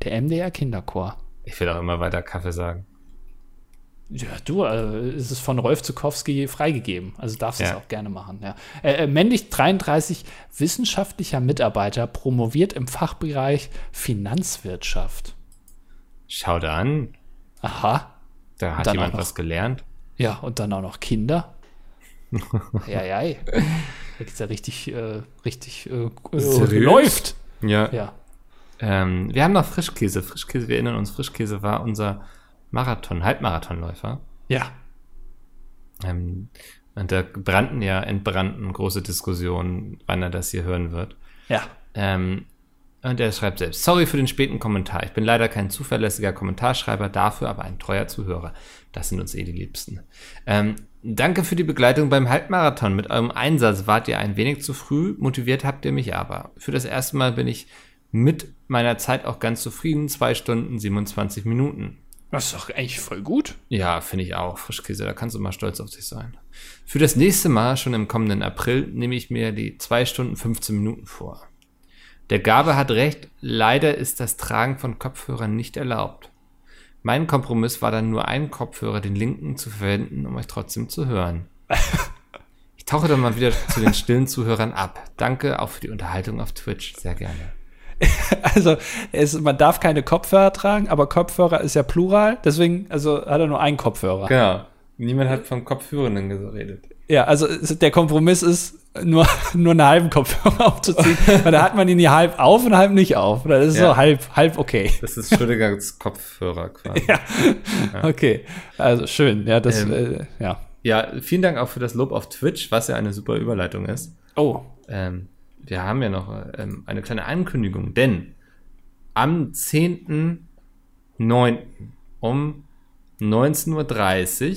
Der MDR Kinderchor. Ich will auch immer weiter Kaffee sagen. Ja, du, äh, es ist von Rolf Zukowski freigegeben. Also darfst du es Ja. auch gerne machen. Ja. Äh, äh, männlich 33, wissenschaftlicher Mitarbeiter, promoviert im Fachbereich Finanzwirtschaft. Schau da an. Aha. Da hat jemand noch- was gelernt. Ja, und dann auch noch Kinder. ja, ja, ja. Da geht's ja richtig, äh, richtig äh, läuft. Ja. Ja. Ähm, wir haben noch Frischkäse. Frischkäse, wir erinnern uns, Frischkäse war unser Marathon, Halbmarathonläufer. Ja. Ähm, und da brannten ja, entbrannten große Diskussionen, wann er das hier hören wird. Ja. Ähm, und er schreibt selbst, sorry für den späten Kommentar. Ich bin leider kein zuverlässiger Kommentarschreiber, dafür aber ein treuer Zuhörer. Das sind uns eh die Liebsten. Ähm, danke für die Begleitung beim Halbmarathon. Mit eurem Einsatz wart ihr ein wenig zu früh, motiviert habt ihr mich aber. Für das erste Mal bin ich mit meiner Zeit auch ganz zufrieden. Zwei Stunden, 27 Minuten. Das ist doch eigentlich voll gut. Ja, finde ich auch. Frischkäse, da kannst du mal stolz auf dich sein. Für das nächste Mal, schon im kommenden April, nehme ich mir die zwei Stunden 15 Minuten vor. Der Gabe hat recht, leider ist das Tragen von Kopfhörern nicht erlaubt. Mein Kompromiss war dann nur einen Kopfhörer, den linken, zu verwenden, um euch trotzdem zu hören. Ich tauche dann mal wieder zu den stillen Zuhörern ab. Danke auch für die Unterhaltung auf Twitch. Sehr gerne. Also, es, man darf keine Kopfhörer tragen, aber Kopfhörer ist ja Plural, deswegen, also hat er nur einen Kopfhörer. Genau. Niemand hat von Kopfhörenden geredet. Ja, also der Kompromiss ist, nur, nur einen halben Kopfhörer aufzuziehen, weil da hat man ihn ja halb auf und halb nicht auf. Das ist Ja. so halb, halb okay. Das ist Schrödingers Kopfhörer quasi. Ja. Okay, also schön. Ja, das, Ähm. äh, ja. Ja, vielen Dank auch für das Lob auf Twitch, was ja eine super Überleitung ist. Oh, Ähm, wir haben ja noch ähm, eine kleine Ankündigung, denn am 10.09. um 19.30 Uhr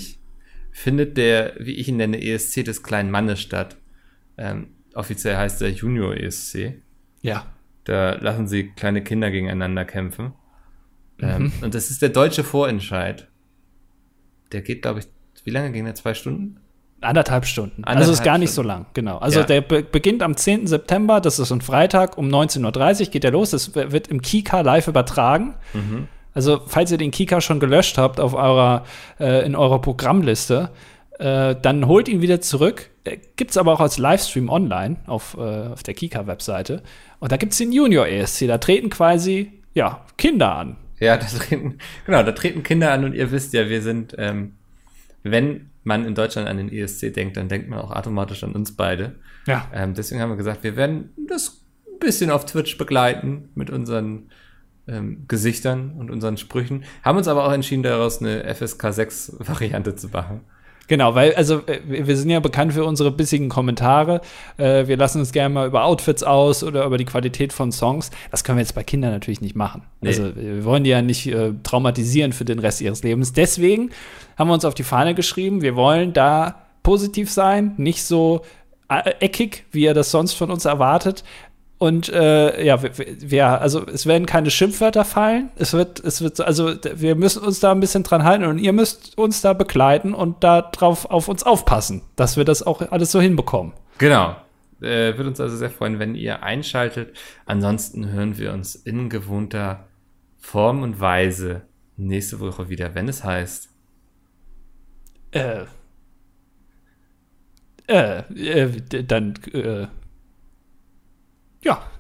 findet der, wie ich ihn nenne, ESC des kleinen Mannes statt. Ähm, offiziell heißt er Junior ESC. ja. Da lassen sie kleine Kinder gegeneinander kämpfen. Ähm, und das ist der deutsche Vorentscheid. Der geht, glaube ich, wie lange ging der? Zwei Stunden? Anderthalb Stunden. also Anderthalb ist gar nicht Stunden. so lang, genau. Also Ja. der be beginnt am 10. September, das ist ein Freitag, um 19.30 Uhr geht der los. Das wird im Kika live übertragen. Also, falls ihr den Kika schon gelöscht habt auf eurer, äh, in eurer Programmliste, äh, dann holt ihn wieder zurück. Äh, gibt's aber auch als Livestream online auf, äh, auf der Kika-Webseite. Und da gibt's den Junior ESC. Da treten quasi, ja, Kinder an. Ja, da treten, genau, da treten Kinder an und ihr wisst ja, wir sind, ähm, wenn man in Deutschland an den ESC denkt, dann denkt man auch automatisch an uns beide. Ja. Ähm, deswegen haben wir gesagt, wir werden das ein bisschen auf Twitch begleiten mit unseren ähm, Gesichtern und unseren Sprüchen. Haben uns aber auch entschieden, daraus eine FSK 6 Variante zu machen. Genau, weil, also äh, wir sind ja bekannt für unsere bissigen Kommentare. Äh, wir lassen uns gerne mal über Outfits aus oder über die Qualität von Songs. Das können wir jetzt bei Kindern natürlich nicht machen. Nee. Also wir wollen die ja nicht äh, traumatisieren für den Rest ihres Lebens. Deswegen haben wir uns auf die Fahne geschrieben, wir wollen da positiv sein, nicht so äh, eckig, wie ihr das sonst von uns erwartet. Und äh, ja, wir, wir, also es werden keine Schimpfwörter fallen. Es wird, es wird, also wir müssen uns da ein bisschen dran halten und ihr müsst uns da begleiten und da drauf auf uns aufpassen, dass wir das auch alles so hinbekommen. Genau. Äh, würde uns also sehr freuen, wenn ihr einschaltet. Ansonsten hören wir uns in gewohnter Form und Weise nächste Woche wieder, wenn es heißt. Äh, äh, äh dann, äh, ja.